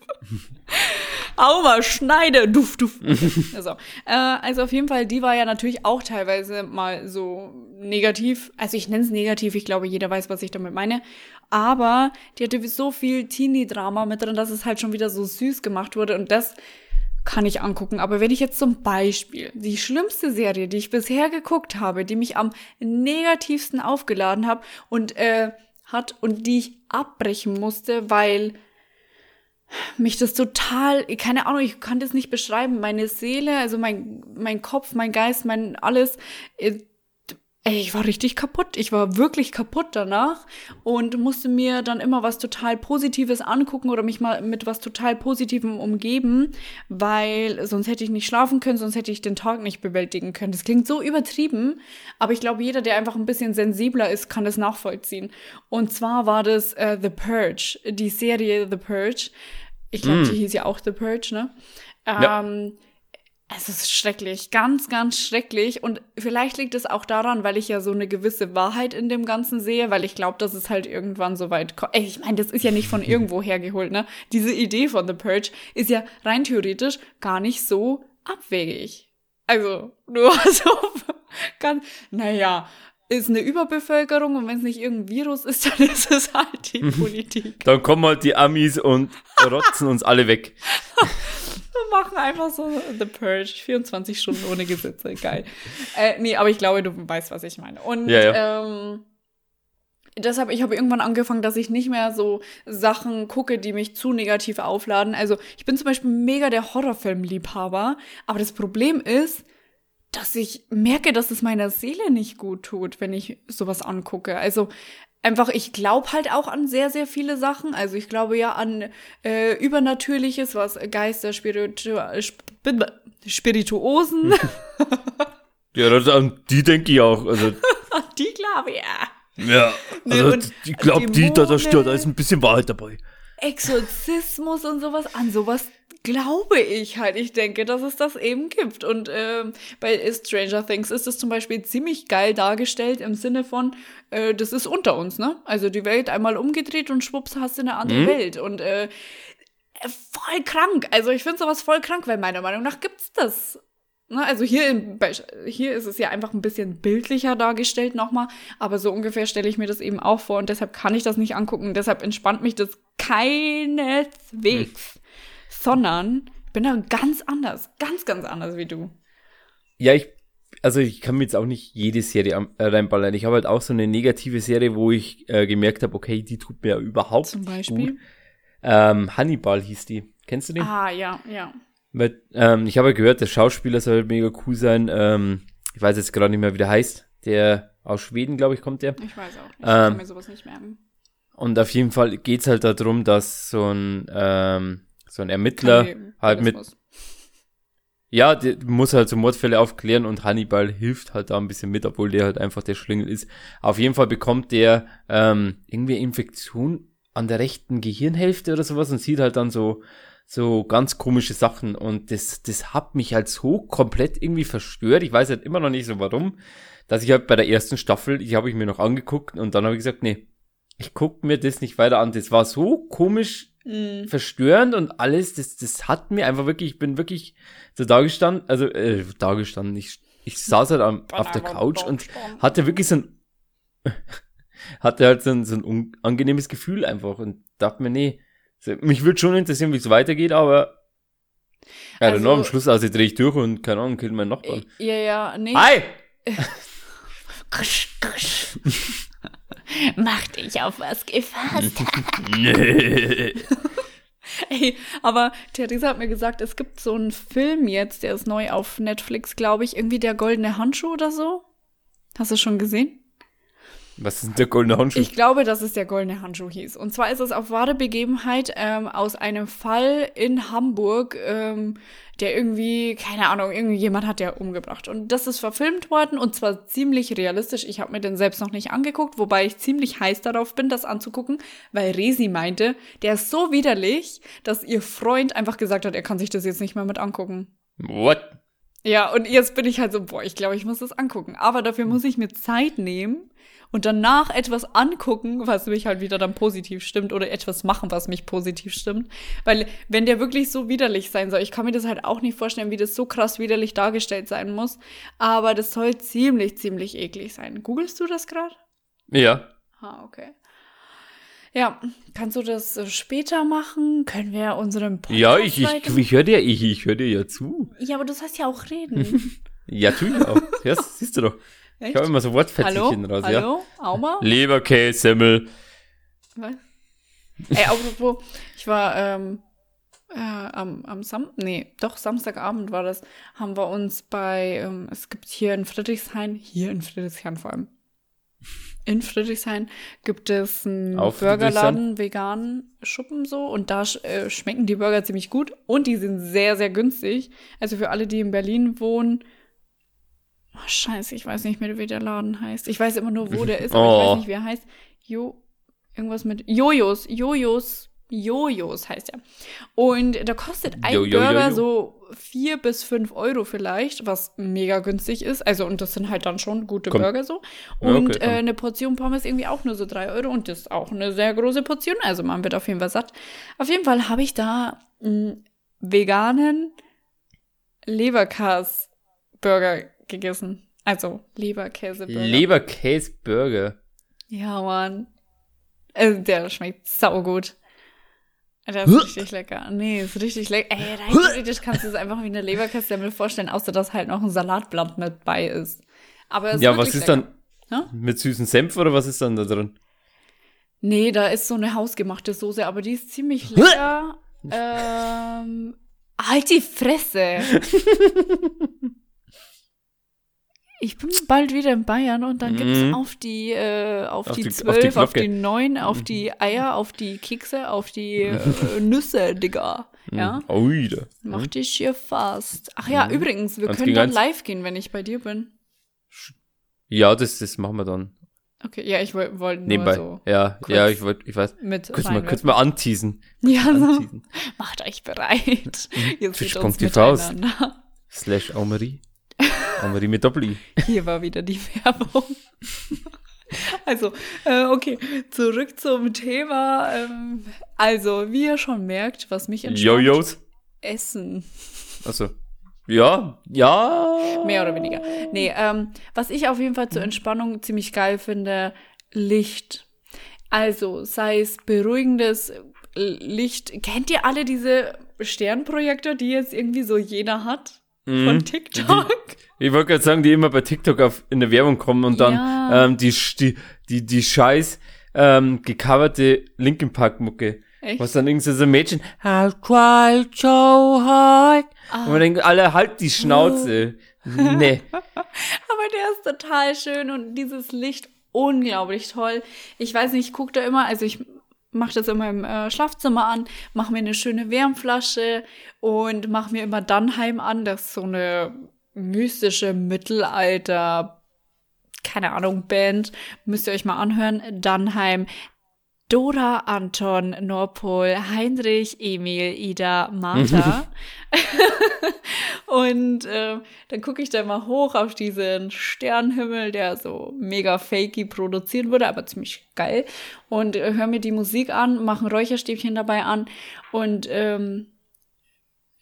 Aua, schneide, duft, duft. Also, äh, also auf jeden Fall, die war ja natürlich auch teilweise mal so negativ. Also ich nenne es negativ, ich glaube, jeder weiß, was ich damit meine. Aber die hatte so viel Teenie-Drama mit drin, dass es halt schon wieder so süß gemacht wurde. Und das kann ich angucken. Aber wenn ich jetzt zum Beispiel die schlimmste Serie, die ich bisher geguckt habe, die mich am negativsten aufgeladen habe und äh, hat und die ich abbrechen musste, weil mich das total, keine Ahnung, ich kann das nicht beschreiben. Meine Seele, also mein, mein Kopf, mein Geist, mein alles, äh, ey, ich war richtig kaputt. Ich war wirklich kaputt danach und musste mir dann immer was total Positives angucken oder mich mal mit was total Positivem umgeben, weil sonst hätte ich nicht schlafen können, sonst hätte ich den Tag nicht bewältigen können. Das klingt so übertrieben, aber ich glaube, jeder, der einfach ein bisschen sensibler ist, kann das nachvollziehen. Und zwar war das äh, The Purge, die Serie The Purge. Ich glaube, die hieß ja auch The Purge, ne? Ja. Es ist schrecklich, ganz, ganz schrecklich. Und vielleicht liegt es auch daran, weil ich ja so eine gewisse Wahrheit in dem Ganzen sehe, weil ich glaube, dass es halt irgendwann so weit kommt. Ey, ich meine, das ist ja nicht von irgendwo hergeholt, ne? Diese Idee von The Purge ist ja rein theoretisch gar nicht so abwegig. Also, nur so ganz, naja, ist eine Überbevölkerung und wenn es nicht irgendein Virus ist, dann ist es halt die Politik. Dann kommen halt die Amis und rotzen uns alle weg. Wir machen einfach so The Purge, 24 Stunden ohne Gesetze, geil. Äh, nee, aber ich glaube, du weißt, was ich meine. Und Ja, Ähm, deshalb, ich habe irgendwann angefangen, dass ich nicht mehr so Sachen gucke, die mich zu negativ aufladen. Also ich bin zum Beispiel mega der Horrorfilm-Liebhaber, aber das Problem ist, dass ich merke, dass es meiner Seele nicht gut tut, wenn ich sowas angucke. Also einfach, ich glaube halt auch an sehr, sehr viele Sachen. Also ich glaube ja an äh, Übernatürliches, was Geister, Spiritu Sp Spirituosen, Ja, das, an die denke ich auch. Also, die glaube ich ja. ja, Nee, also und ich glaube, die, da, da, steht, da ist ein bisschen Wahrheit dabei. Exorzismus und sowas, an sowas glaube ich halt. Ich denke, dass es das eben gibt. Und ähm, bei Stranger Things ist es zum Beispiel ziemlich geil dargestellt im Sinne von, äh, das ist unter uns, ne? Also die Welt einmal umgedreht und schwupps hast du eine andere Mhm. Welt. Und äh, voll krank. Also ich finde sowas voll krank, weil meiner Meinung nach gibt's das. Also hier, bei- hier ist es ja einfach ein bisschen bildlicher dargestellt nochmal, aber so ungefähr stelle ich mir das eben auch vor und deshalb kann ich das nicht angucken. Deshalb entspannt mich das keineswegs, sondern ich bin da ganz anders, ganz, ganz anders wie du. Ja, ich, also ich kann mir jetzt auch nicht jede Serie äh, reinballern. Ich habe halt auch so eine negative Serie, wo ich äh, gemerkt habe, okay, die tut mir überhaupt Zum Beispiel. gut. Ähm, Hannibal hieß die. Kennst du den? Ah, ja, ja. Weil, ähm, ich habe ja gehört, der Schauspieler soll mega cool sein. Ähm, ich weiß jetzt gerade nicht mehr, wie der heißt. Der aus Schweden, glaube ich, kommt der. Ich weiß auch nicht. Ich Ähm, kann mir sowas nicht merken. Und auf jeden Fall geht's halt darum, dass so ein, ähm, so ein Ermittler halt mit, ja, der muss halt so Mordfälle aufklären und Hannibal hilft halt da ein bisschen mit, obwohl der halt einfach der Schlingel ist. Auf jeden Fall bekommt der ähm, irgendwie Infektion an der rechten Gehirnhälfte oder sowas und sieht halt dann so so ganz komische Sachen und das das hat mich halt so komplett irgendwie verstört. Ich weiß halt immer noch nicht so warum, dass ich halt bei der ersten Staffel, die habe ich mir noch angeguckt und dann habe ich gesagt, nee, ich guck mir das nicht weiter an. Das war so komisch Mm. verstörend und alles, das, das hat mir einfach wirklich, ich bin wirklich so dagestanden, also äh, dagestanden, ich, ich saß halt am, auf der Couch und hatte wirklich so ein, hatte halt so ein, so ein unangenehmes Gefühl einfach und dachte mir, nee, mich würde schon interessieren, wie es weitergeht, aber ja, dann Also- noch am Schluss, also drehe ich durch und keine Ahnung, kill meinen Nachbarn. Ja, ja, nee. Hi! Kusch, kusch. Mach dich auf was gefasst. Nee. Ey, aber Theresa hat mir gesagt, es gibt so einen Film jetzt, der ist neu auf Netflix, glaube ich, irgendwie der goldene Handschuh oder so. Hast du schon gesehen? Was ist denn der goldene Handschuh? Ich glaube, dass es der goldene Handschuh hieß. Und zwar ist es auf wahre Begebenheit ähm, aus einem Fall in Hamburg, ähm, der irgendwie, keine Ahnung, irgendwie jemand hat der umgebracht. Und das ist verfilmt worden und zwar ziemlich realistisch. Ich habe mir den selbst noch nicht angeguckt, wobei ich ziemlich heiß darauf bin, das anzugucken, weil Resi meinte, der ist so widerlich, dass ihr Freund einfach gesagt hat, er kann sich das jetzt nicht mehr mit angucken. What? Ja, und jetzt bin ich halt so, boah, ich glaube, ich muss das angucken. Aber dafür muss ich mir Zeit nehmen und danach etwas angucken, was mich halt wieder dann positiv stimmt oder etwas machen, was mich positiv stimmt. Weil wenn der wirklich so widerlich sein soll, ich kann mir das halt auch nicht vorstellen, wie das so krass widerlich dargestellt sein muss. Aber das soll ziemlich, ziemlich eklig sein. Googlest du das gerade? Ja. Ah, okay. Ja, kannst du das äh, später machen? Können wir unseren Podcast Ja, ich, ich, ich höre dir, ich, ich höre dir ja zu. Ja, aber du sollst ja auch reden. Ja, tu ich auch. Ja, siehst du doch. Ich habe immer so Wortfetzchen Hallo? raus, ja. Hallo? Auma? Leberkäse, Semmel. Was? Ey, apropos, ich war ähm, äh, am, am Sam nee, doch, Samstagabend war das, haben wir uns bei, ähm, es gibt hier in Friedrichshain, hier in Friedrichshain vor allem, in Friedrichshain gibt es einen Auf Burgerladen, veganen Schuppen so und da sch äh, schmecken die Burger ziemlich gut und die sind sehr, sehr günstig. Also für alle, die in Berlin wohnen, oh, scheiße, ich weiß nicht mehr, wie der Laden heißt. Ich weiß immer nur, wo der ist, aber ich Oh. weiß nicht, wie er heißt. Jo, irgendwas mit Jojos, Jojos, Jojos heißt er. Und da kostet ein Jo, jo, Burger jo. so vier bis fünf Euro vielleicht, was mega günstig ist. Also, und das sind halt dann schon gute Kommt- Burger so. Und okay, äh, komm. eine Portion Pommes irgendwie auch nur so drei Euro und das ist auch eine sehr große Portion. Also man wird auf jeden Fall satt. Auf jeden Fall habe ich da einen veganen Leberkas Burger gegessen. Also Leberkäseburger. Leberkäseburger. ja, Mann. Also, der schmeckt saugut. Der ist richtig lecker. Nee, ist richtig lecker. Ey, rein theoretisch kannst du es einfach wie eine Leberkässemmel vorstellen, außer dass halt noch ein Salatblatt mit bei ist. Aber es ist Ja, was ist lecker. dann Ja? mit süßen Senf oder was ist dann da drin? Nee, da ist so eine hausgemachte Soße, aber die ist ziemlich lecker. ähm, halt die Fresse. Ich bin bald wieder in Bayern und dann Mhm. auf die äh, auf, Auf die die- auf die zwölf, auf die. Mhm. neun, auf die Eier, auf die Kekse, auf die äh, Nüsse, Digga. Ja, Oh, wieder. mach dich hier fast. Ach ja, übrigens, wir Eins können dann eins. live gehen, wenn ich bei dir bin. Ja, das, das machen wir dann. Okay, ja, ich wollte wollt Nebenbei. so ja, ja, ich wollte, ich weiß. mit Kurz mal, kurz mal anteasen. Ja, so. anteasen. Macht euch bereit. Ihr seht Fisch uns kommt die mit Doppel-I. Hier war wieder die Werbung. Also, äh, okay, zurück zum Thema. Ähm, also, wie ihr schon merkt, was mich entspannt, Jojos. Essen. Achso. Ja, ja. Mehr oder weniger. Nee, ähm, was ich auf jeden Fall zur Entspannung ziemlich geil finde, Licht. Also, sei es beruhigendes Licht. Kennt ihr alle diese Sternprojektor, die jetzt irgendwie so jeder hat? Von Mhm. TikTok? Ich wollte gerade sagen, die immer bei TikTok auf, in der Werbung kommen und dann Ja. ähm, die, die, die, die scheiß ähm, gecoverte Linkin Park Mucke. Echt? Was dann irgendwie so ein Mädchen, I'll try so hard. Ah. Und man denkt, alle halt die Schnauze. nee. Aber der ist total schön und dieses Licht unglaublich toll. Ich weiß nicht, ich gucke da immer, also ich mache das immer im äh, Schlafzimmer an, mache mir eine schöne Wärmflasche und mache mir immer Dannheim an. Das ist so eine mystische Mittelalter, keine Ahnung, Band. Müsst ihr euch mal anhören. Dannheim. Dora, Anton, Norpol, Heinrich, Emil, Ida, Martha. Und äh, dann gucke ich da mal hoch auf diesen Sternenhimmel, der so mega fakey produziert wurde, aber ziemlich geil. Und äh, höre mir die Musik an, mache ein Räucherstäbchen dabei an und ähm,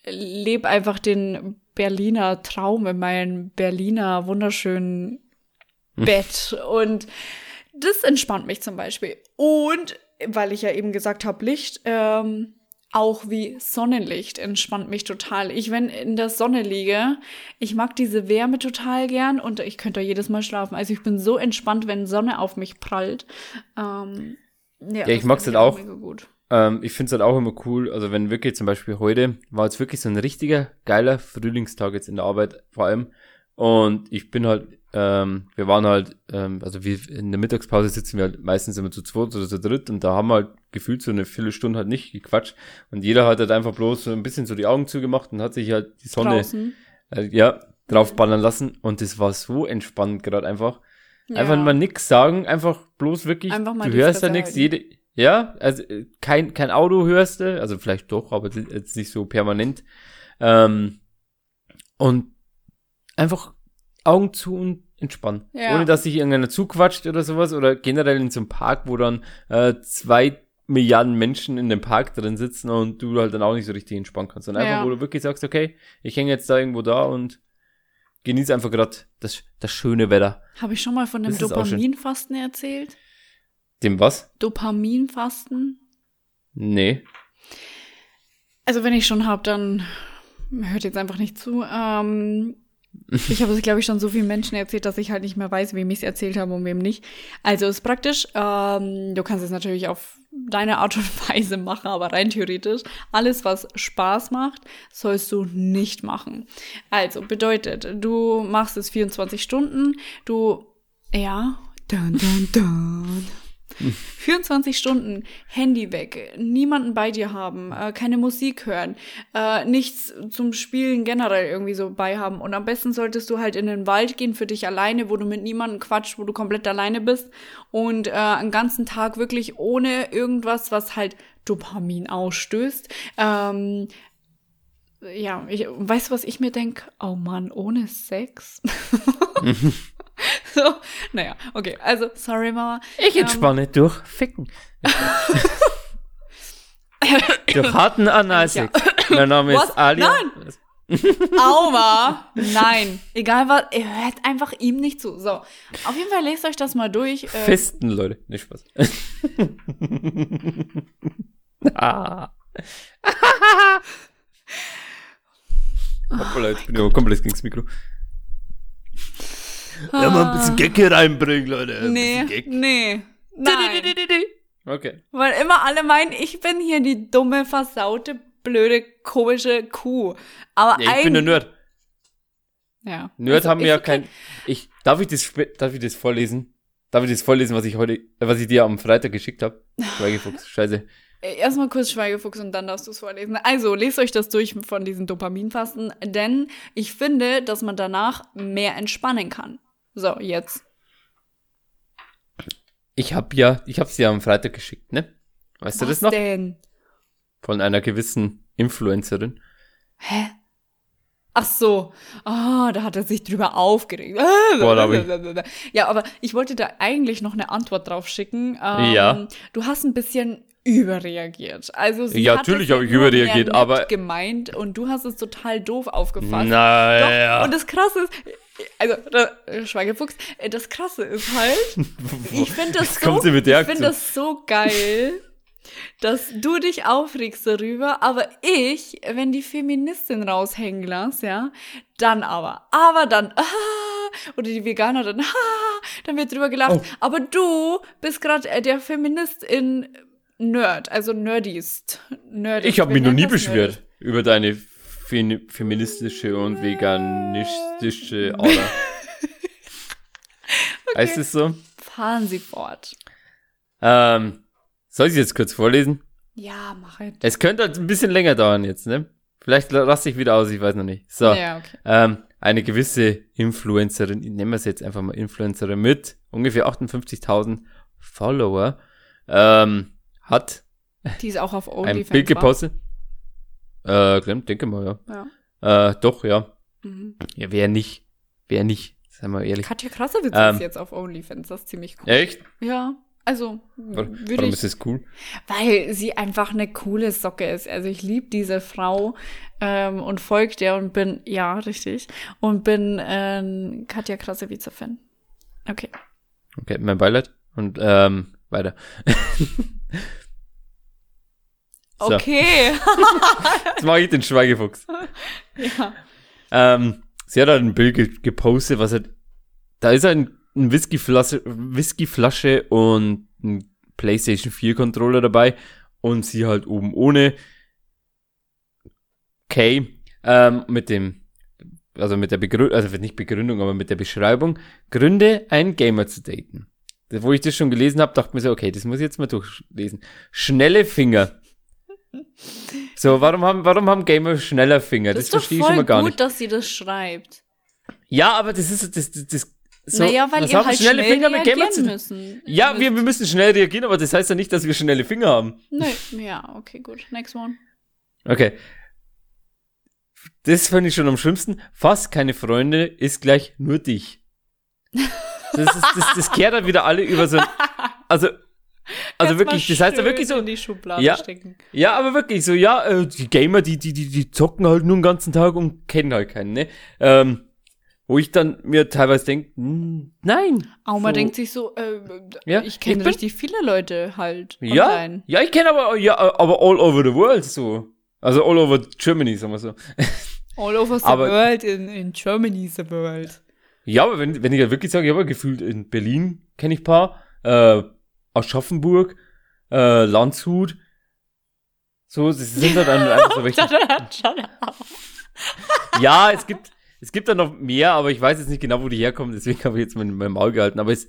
lebe einfach den Berliner Traum in meinem Berliner wunderschönen Bett. Und das entspannt mich zum Beispiel. Und weil ich ja eben gesagt habe, Licht, ähm, auch wie Sonnenlicht entspannt mich total. Ich, wenn in der Sonne liege, ich mag diese Wärme total gern und ich könnte jedes Mal schlafen. Also ich bin so entspannt, wenn Sonne auf mich prallt. Ähm, ja, ich das mag's finde halt auch. Ähm, ich find's halt auch immer cool, also wenn wirklich zum Beispiel heute war jetzt wirklich so ein richtiger geiler Frühlingstag jetzt in der Arbeit vor allem und ich bin halt, ähm, wir waren halt, ähm, also wir in der Mittagspause sitzen wir halt meistens immer zu zweit oder zu dritt und da haben wir halt gefühlt so eine Viertelstunde halt nicht gequatscht und jeder hat halt einfach bloß so ein bisschen so die Augen zugemacht und hat sich halt die Sonne, äh, ja, draufballern lassen und das war so entspannend gerade einfach. Einfach Ja. mal nix sagen, einfach bloß wirklich, Einfach du hörst da Fresse nichts, jede, ja, also äh, kein, kein Auto hörst du, also vielleicht doch, aber jetzt nicht so permanent. Ähm, und einfach Augen zu und entspannen. Ja. Ohne dass sich irgendeiner zuquatscht oder sowas oder generell in so einem Park, wo dann äh, zwei Milliarden Menschen in dem Park drin sitzen und du halt dann auch nicht so richtig entspannen kannst. Und einfach, Ja. wo du wirklich sagst, okay, ich hänge jetzt da irgendwo da und genieße einfach gerade das, das schöne Wetter. Habe ich schon mal von dem. Dopaminfasten erzählt? Dem was? Dopaminfasten? Nee. Also wenn ich schon hab, dann hört jetzt einfach nicht zu. Ähm, ich habe es, glaube ich, schon so vielen Menschen erzählt, dass ich halt nicht mehr weiß, wem ich es erzählt habe und wem nicht. Also ist praktisch, ähm, du kannst es natürlich auf deine Art und Weise machen, aber rein theoretisch, alles, was Spaß macht, sollst du nicht machen. Also bedeutet, du machst es 24 Stunden, du, ja, dun, dun, dun. 24 Stunden Handy weg, niemanden bei dir haben, äh, keine Musik hören, äh, nichts zum Spielen generell irgendwie so bei haben. Und am besten solltest du halt in den Wald gehen für dich alleine, wo du mit niemandem quatscht, wo du komplett alleine bist und äh, einen ganzen Tag wirklich ohne irgendwas, was halt Dopamin ausstößt. Ähm, ja, ich, weißt du, was ich mir denke? Oh Mann, ohne Sex? so, naja, okay, also, sorry, Mama. Ich entspanne durch Ficken. durch harten Analsex. Mein Name Was? ist Alia. Nein. Aua! Nein. Egal was, ihr hört einfach ihm nicht zu. So. Auf jeden Fall lest euch das mal durch. Äh, Festen, Leute. Nicht Spaß. ah. Hoppala, jetzt bin ich aber komplett gegen das Mikro. Ja, mal ein bisschen Gag hier reinbringen, Leute. Ein nee, bisschen nee. Nein. Okay. Weil immer alle meinen, ich bin hier die dumme, versaute, blöde, komische Kuh. Aber Ja, ich bin eigentlich. Nerd. Ja. Nerd Also, haben wir ja kein. Ich, darf ich das, darf ich das vorlesen? Darf ich das vorlesen, was ich heute, äh, was ich dir am Freitag geschickt habe? Schweigefuchs, scheiße. Äh, Erstmal kurz Schweigefuchs und dann darfst du es vorlesen. Also, lest euch das durch von diesen Dopaminfasten, denn ich finde, dass man danach mehr entspannen kann. So, jetzt. Ich hab ja, ich hab's dir am Freitag geschickt, ne? Weißt du Was das noch? denn? Von einer gewissen Influencerin. Hä? Ach so. Ah, da hat er sich drüber aufgeregt. Boah, Ja, aber ich wollte da eigentlich noch eine Antwort drauf schicken. Ähm, Ja. Du hast ein bisschen überreagiert. Also sie Ja, hat natürlich es hab ich überreagiert, aber- gemeint und du hast es total doof aufgefasst. Naja. Und das Krasse ist, also äh, Schweigefuchs, äh, das Krasse ist halt, ich finde das so, ich Aktion. das so geil, dass du dich aufregst darüber, aber ich, wenn die Feministin raushängen lasse, ja, dann aber, aber dann, ah, oder die Veganer dann, ah, dann wird drüber gelacht. Oh. Aber du bist gerade äh, der Feminist in Nerd, also Nerdist. Nerdist. Ich habe mich noch nie beschwert über deine feministische und veganistische Ader. Heißt es so? Fahren Sie fort. Ähm, soll ich es jetzt kurz vorlesen? Ja, mach halt. Es könnte halt ein bisschen länger dauern jetzt, ne? Vielleicht lasse ich wieder aus, ich weiß noch nicht. So. Ja, okay. Ähm, eine gewisse Influencerin, nennen wir es jetzt einfach mal Influencerin mit ungefähr 58.000 Follower, ähm, hat Die ist auch auf ein OnlyFans. Bild wa? gepostet. Äh, glaub, denke mal, Ja. ja. Äh, doch, ja. Mhm. Ja, wer nicht? Wer nicht? Seien wir ehrlich. Katja Krasavice Ähm. ist jetzt auf OnlyFans. Das ist ziemlich cool. Echt? Ja, also Warum, würde warum ich, ist das cool? weil sie einfach eine coole Socke ist. Also ich liebe diese Frau ähm, und folge der und bin, ja, richtig, und bin ähm, Katja Krasavice-Fan. Okay. Okay, mein Beileid. Und ähm, weiter. So. Okay. Jetzt mache ich den Schweigefuchs. ja. Ähm, sie hat halt ein Bild ge gepostet, was halt, da ist halt ein, Whiskyflasche, Whiskyflasche und ein PlayStation 4 Controller dabei und sie halt oben ohne K, ähm, mit dem, also mit der Begründung, also nicht Begründung, aber mit der Beschreibung, Gründe, einen Gamer zu daten. Wo ich das schon gelesen habe, dachte mir so, okay, das muss ich jetzt mal durchlesen. Schnelle Finger. So, warum haben, warum haben Gamer schneller Finger? Das, Das, ist verstehe ich schon mal gar gut, nicht. dass sie das schreibt. Ja, aber das ist das, das, das so, naja, weil ihr halt schnelle schnell Finger mit Gamer zu müssen. Ja, wir, wir müssen schnell reagieren, aber das heißt ja nicht, dass wir schnelle Finger haben. Nee, ja, okay, gut. Next one. Okay. Das fand ich schon am schlimmsten. Fast keine Freunde ist gleich nur dich. Das, ist, das, das kehrt dann wieder alle über so. ein- Also, also wirklich, das heißt ja wirklich so. in die Schublade Ja. stecken. Ja, aber wirklich so, ja, äh, die Gamer, die, die, die, die zocken halt nur den ganzen Tag und kennen halt keinen, ne? Ähm, wo ich dann mir teilweise denke, nein. Auma So. denkt sich so, äh, Ja, ich kenne ich richtig viele Leute halt Ja, online. ja, ich kenne aber, ja, aber all over the world so. Also all over Germany, sagen wir so. All over the Aber- world, in, in Germany the world. Ja, aber wenn, wenn ich ja wirklich sage, ja, aber gefühlt in Berlin kenne ich ein paar, äh, Aschaffenburg, äh, Landshut, so, das sind halt dann einfach so welche. Ja, es gibt, es gibt da noch mehr, aber ich weiß jetzt nicht genau, wo die herkommen, deswegen habe ich jetzt mein, mein Maul gehalten. Aber es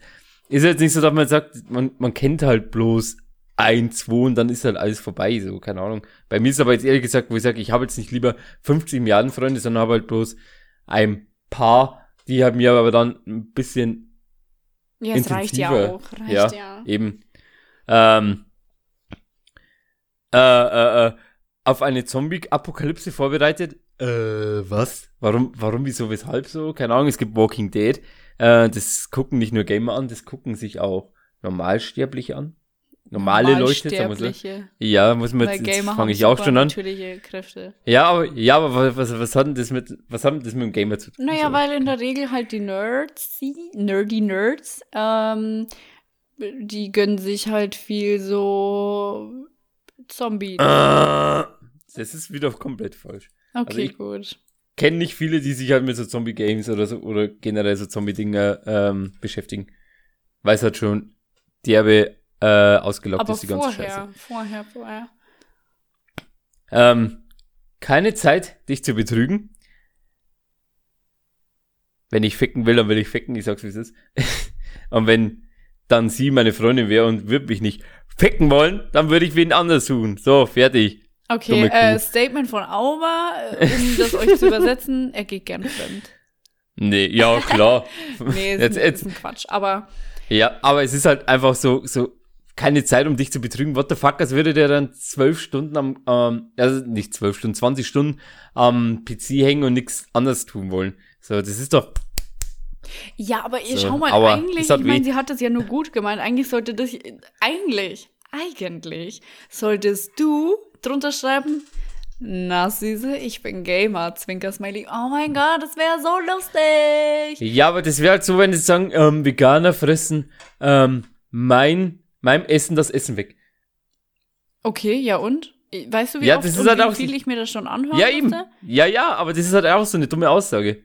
ist jetzt nicht so, dass man sagt, man, man kennt halt bloß ein, zwei und dann ist halt alles vorbei, so, keine Ahnung. Bei mir ist aber jetzt ehrlich gesagt, wo ich sage, ich habe jetzt nicht lieber 50 Milliarden Freunde, sondern habe halt bloß ein paar, die haben mir aber dann ein bisschen Ja, es reicht ja auch. Reicht Ja. ja. eben ähm, äh, äh, äh, auf eine Zombie-Apokalypse vorbereitet. Äh, was? Warum, warum, wieso, weshalb so? Keine Ahnung, es gibt Walking Dead. Äh, das gucken nicht nur Gamer an, das gucken sich auch Normalsterbliche an. Normale Leute, sagen wir so. Ja, muss man jetzt, jetzt fange haben ich auch schon an. Kräfte. Ja, aber, ja, aber was, was, hat denn das mit, was hat denn das mit dem Gamer zu tun? Naja, So. weil in der Regel halt die Nerds, die nerdy Nerds, ähm, die gönnen sich halt viel so Zombie. Ah, das ist wieder komplett falsch. okay, ich- gut. Kenne nicht viele, die sich halt mit so Zombie-Games oder so, oder generell so Zombie-Dinger, ähm, beschäftigen. Weil es halt schon derbe, äh, ausgelockt Aber ist, die ganze vorher, Scheiße. vorher, vorher. Ähm, keine Zeit, dich zu betrügen. Wenn ich ficken will, dann will ich ficken, ich sag's wie es ist. und wenn dann sie meine Freundin wäre und würde mich nicht ficken wollen, dann würde ich wen anders suchen. So, fertig. Okay, äh, Statement von Auber, äh, um das euch zu übersetzen, er geht gern fremd. Nee, ja, klar. Nee, ist, jetzt, ein, jetzt, ist ein Quatsch. Aber ja, aber es ist halt einfach so, so, keine Zeit, um dich zu betrügen. What the fuck, als würde der dann zwölf Stunden am, ähm, also nicht zwölf Stunden, 20 Stunden am PC hängen und nichts anderes tun wollen. So, das ist doch, ja, aber ihr So, schau mal, eigentlich, ich meine, sie hat das ja nur gut gemeint. Eigentlich sollte das, eigentlich, eigentlich solltest du drunter schreiben, na süße, ich bin Gamer, Zwinker Smiley. Oh mein Gott, das wäre so lustig. Ja, aber das wäre halt so, wenn sie sagen, ähm, Veganer fressen ähm, mein, meinem Essen das Essen weg. Okay, ja und? Weißt du, wie Ja, oft das ist halt auch viel ich mir das schon anhöre? Ja, eben. Ja, ja, aber das ist halt auch so eine dumme Aussage.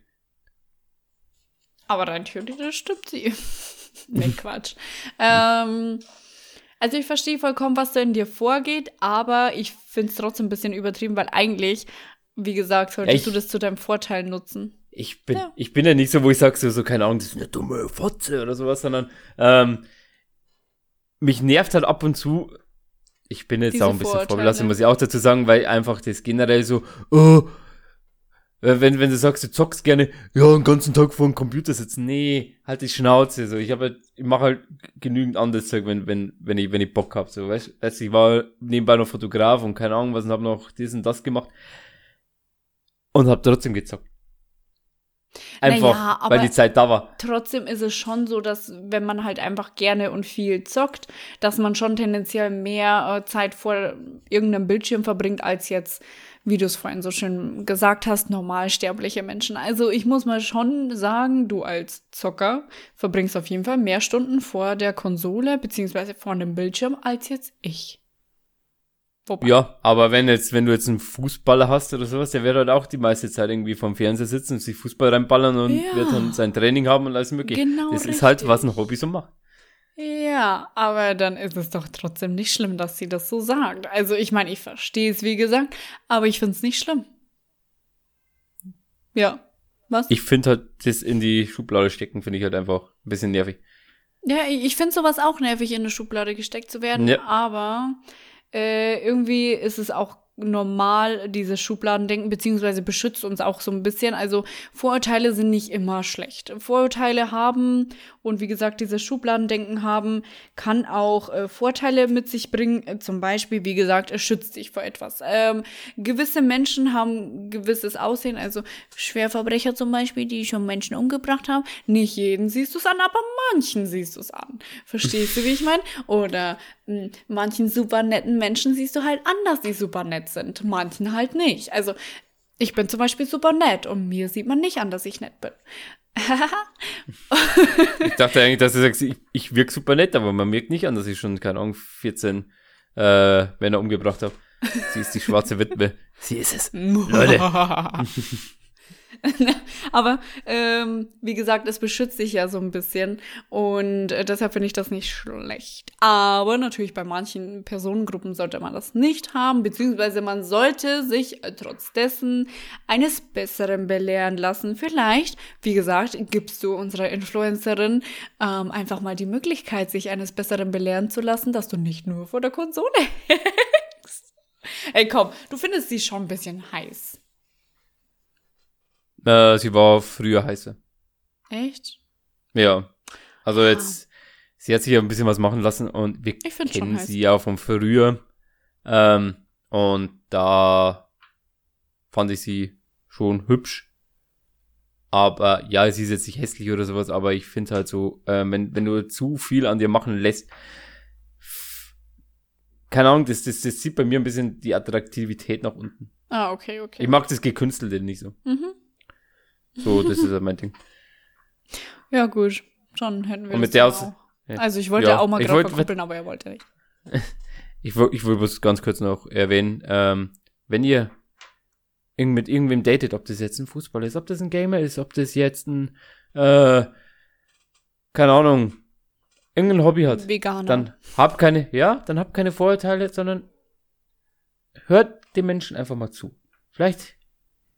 Aber rein theoretisch stimmt sie. nee, Quatsch. ähm, also ich verstehe vollkommen, was da in dir vorgeht, aber ich finde es trotzdem ein bisschen übertrieben, weil eigentlich, wie gesagt, solltest Echt? du das zu deinem Vorteil nutzen. Ich bin, Ja. ich bin ja nicht so, wo ich sage, so, so, keine Ahnung, das ist eine dumme Fotze oder sowas, sondern ähm, mich nervt halt ab und zu, ich bin jetzt Diese auch ein bisschen vorbelastet, muss ich auch dazu sagen, weil einfach das generell so, oh, wenn, wenn du sagst, du zockst gerne, ja, den ganzen Tag vor dem Computer sitzen, nee, halt die Schnauze, so, ich habe halt, ich mache halt genügend anderes Zeug, wenn, wenn, wenn ich, wenn ich Bock hab, so, weißt, du, ich war nebenbei noch Fotograf und keine Ahnung was und hab noch dies und das gemacht und hab trotzdem gezockt. Einfach, Naja, weil die Zeit da war. Trotzdem ist es schon so, dass wenn man halt einfach gerne und viel zockt, dass man schon tendenziell mehr äh, Zeit vor irgendeinem Bildschirm verbringt als jetzt, wie du es vorhin so schön gesagt hast, normalsterbliche Menschen. Also ich muss mal schon sagen, du als Zocker verbringst auf jeden Fall mehr Stunden vor der Konsole beziehungsweise vor dem Bildschirm als jetzt ich. Wobei, Ja, aber wenn jetzt, wenn du jetzt einen Fußballer hast oder sowas, der wird halt auch die meiste Zeit irgendwie vom Fernseher sitzen und sich Fußball reinballern und Ja. wird dann sein Training haben und alles mögliche. Genau das ist halt, richtig. was ein Hobby so macht. Ja, aber dann ist es doch trotzdem nicht schlimm, dass sie das so sagt. Also ich meine, ich verstehe es, wie gesagt, aber ich finde es nicht schlimm. Ja. Was? Ich finde halt, das in die Schublade stecken, finde ich halt einfach ein bisschen nervig. ja, ich finde sowas auch nervig, in eine Schublade gesteckt zu werden, Ja. aber äh, irgendwie ist es auch normal, dieses Schubladendenken, beziehungsweise beschützt uns auch so ein bisschen. Also Vorurteile sind nicht immer schlecht. Vorurteile haben und wie gesagt, dieses Schubladendenken haben, kann auch äh, Vorteile mit sich bringen. Äh, Zum Beispiel, wie gesagt, es schützt dich vor etwas. Ähm, gewisse Menschen haben gewisses Aussehen, also Schwerverbrecher zum Beispiel, die schon Menschen umgebracht haben. Nicht jeden siehst du es an, aber manchen siehst du es an. Verstehst du, wie ich meine? Oder mh, manchen super netten Menschen siehst du halt anders, die super nett sind. Manchen halt nicht. Also ich bin zum Beispiel super nett und mir sieht man nicht an, dass ich nett bin. Ich dachte eigentlich, dass du sagst, ich, ich wirke super nett, aber man merkt nicht an, dass ich schon, keine Ahnung, 14 äh, Männer umgebracht habe. Sie ist die schwarze Witwe. Sie ist es. Leute. Aber ähm, wie gesagt, es beschützt sich ja so ein bisschen und äh, deshalb finde ich das nicht schlecht. Aber natürlich bei manchen Personengruppen sollte man das nicht haben, beziehungsweise man sollte sich äh, trotz dessen eines Besseren belehren lassen. Vielleicht, wie gesagt, gibst du unserer Influencerin ähm, einfach mal die Möglichkeit, sich eines Besseren belehren zu lassen, dass du nicht nur vor der Konsole hängst. Ey, komm, du findest sie schon ein bisschen heiß. Äh, sie war früher heißer. Echt? Ja. Also jetzt, sie hat sich ja ein bisschen was machen lassen und wir kennen sie ja von früher. Ähm, und da fand ich sie schon hübsch. Aber ja, sie ist jetzt nicht hässlich oder sowas, aber ich finde halt so, äh, wenn, wenn du zu viel an dir machen lässt, keine Ahnung, das, das, das zieht bei mir ein bisschen die Attraktivität nach unten. Ah, okay, okay. Ich mag das Gekünstelte nicht so. Mhm. So, das ist halt mein Ding. Ja, gut. Schon hätten wir Und mit der Aus-. Ja. Also ich wollte Ja, auch mal gerade wollte- verkuppeln, aber er wollte nicht. Ich, will- ich will bloß ganz kurz noch erwähnen, ähm, wenn ihr mit irgendwem datet, ob das jetzt ein Fußballer ist, ob das ein Gamer ist, ob das jetzt ein, äh, keine Ahnung, irgendein Hobby hat, Veganer. dann habt keine, ja, dann habt keine Vorurteile, sondern hört dem Menschen einfach mal zu. Vielleicht,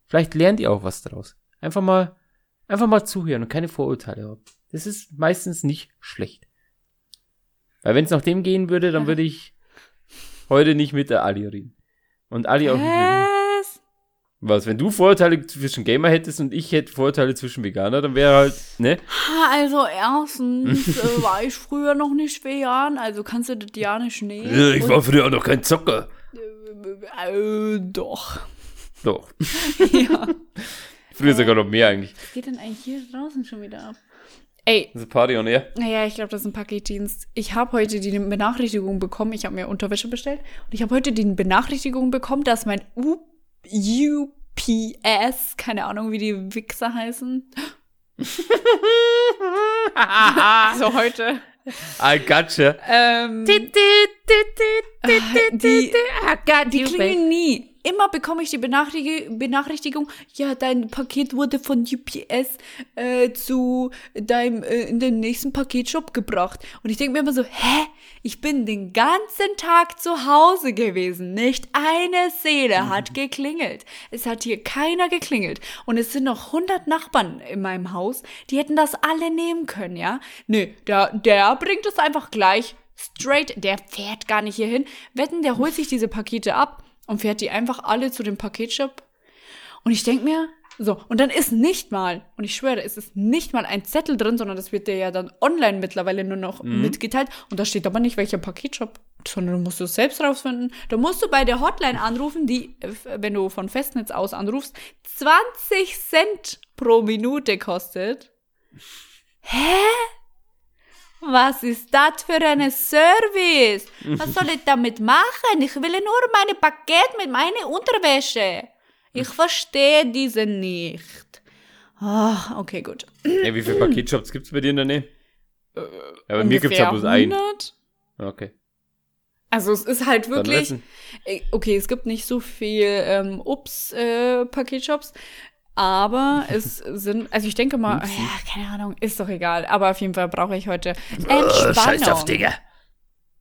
vielleicht lernt ihr auch was daraus. Einfach mal, einfach mal zuhören und keine Vorurteile haben. Das ist meistens nicht schlecht. Weil wenn es nach dem gehen würde, dann würde ich heute nicht mit der Ali reden. Und Ali auch nicht mir. Was? Wenn du Vorurteile zwischen Gamer hättest und ich hätte Vorurteile zwischen Veganer, dann wäre halt, ne? Also erstens äh, war ich früher noch nicht vegan, also kannst du das ja nicht nehmen. Und- früher auch noch kein Zocker. äh, doch. Doch. ja. Früher sogar noch mehr eigentlich. Was geht denn eigentlich hier draußen schon wieder ab? Ey, Das ist Party on air. naja, ich glaube, das ist ein Paketdienst. Ich habe heute die Benachrichtigung bekommen. Ich habe mir Unterwäsche bestellt. Und ich habe heute die Benachrichtigung bekommen, dass mein U UPS, keine Ahnung, wie die Wichser heißen. also heute. I gotcha. Ähm, die, die klingen nie. Immer bekomme ich die Benachrichtig Benachrichtigung, ja, dein Paket wurde von UPS äh, zu deinem äh, in den nächsten Paketshop gebracht. Und ich denke mir immer so, hä? Ich bin den ganzen Tag zu Hause gewesen. Nicht eine Seele hat geklingelt. Es hat hier keiner geklingelt. Und es sind noch 100 Nachbarn in meinem Haus, die hätten das alle nehmen können, ja? Nö, der, der bringt es einfach gleich straight. Der fährt gar nicht hier hin. Wetten, der holt sich diese Pakete ab und fährt die einfach alle zu dem Paketshop. Und ich denk mir, so, und dann ist nicht mal, und ich schwöre, es ist nicht mal ein Zettel drin, sondern das wird dir ja dann online mittlerweile nur noch mitgeteilt. Und da steht aber nicht, welcher Paketshop, sondern du musst es selbst rausfinden. Da musst du bei der Hotline anrufen, die, wenn du von Festnetz aus anrufst, 20 Cent pro Minute kostet. Hä? Was ist das für ein Service? Was soll ich damit machen? Ich will nur meine Paket mit meiner Unterwäsche. Ich verstehe diese nicht. Ah, okay, gut. Ey, wie viele Paketshops gibt's bei dir in der Nähe? Ja, bei mir gibt's ja bloß einen. 100? Okay. Also es ist halt wirklich. Äh, Okay, es gibt nicht so viel ähm, Ups-Paketshops, aber es sind, also ich denke mal, ja, keine Ahnung, ist doch egal. Aber auf jeden Fall brauche ich heute Entspannung. Digga.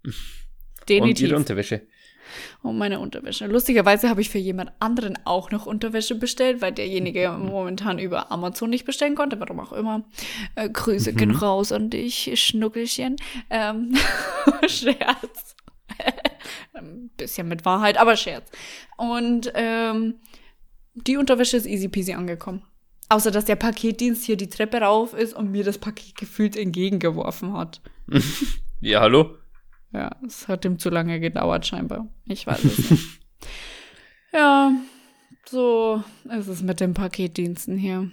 Und Definitiv. ihre Unterwäsche. Oh, meine Unterwäsche. Lustigerweise habe ich für jemand anderen auch noch Unterwäsche bestellt, weil derjenige momentan über Amazon nicht bestellen konnte, warum auch immer. Äh, Grüße gehen raus an dich, Schnuckelchen. Ähm, Scherz. Ein bisschen mit Wahrheit, aber Scherz. Und ähm, die Unterwäsche ist easy peasy angekommen. Außer, dass der Paketdienst hier die Treppe rauf ist und mir das Paket gefühlt entgegengeworfen hat. Ja, hallo? Ja, es hat ihm zu lange gedauert, scheinbar. Ich weiß es nicht. ja, so ist es mit den Paketdiensten hier.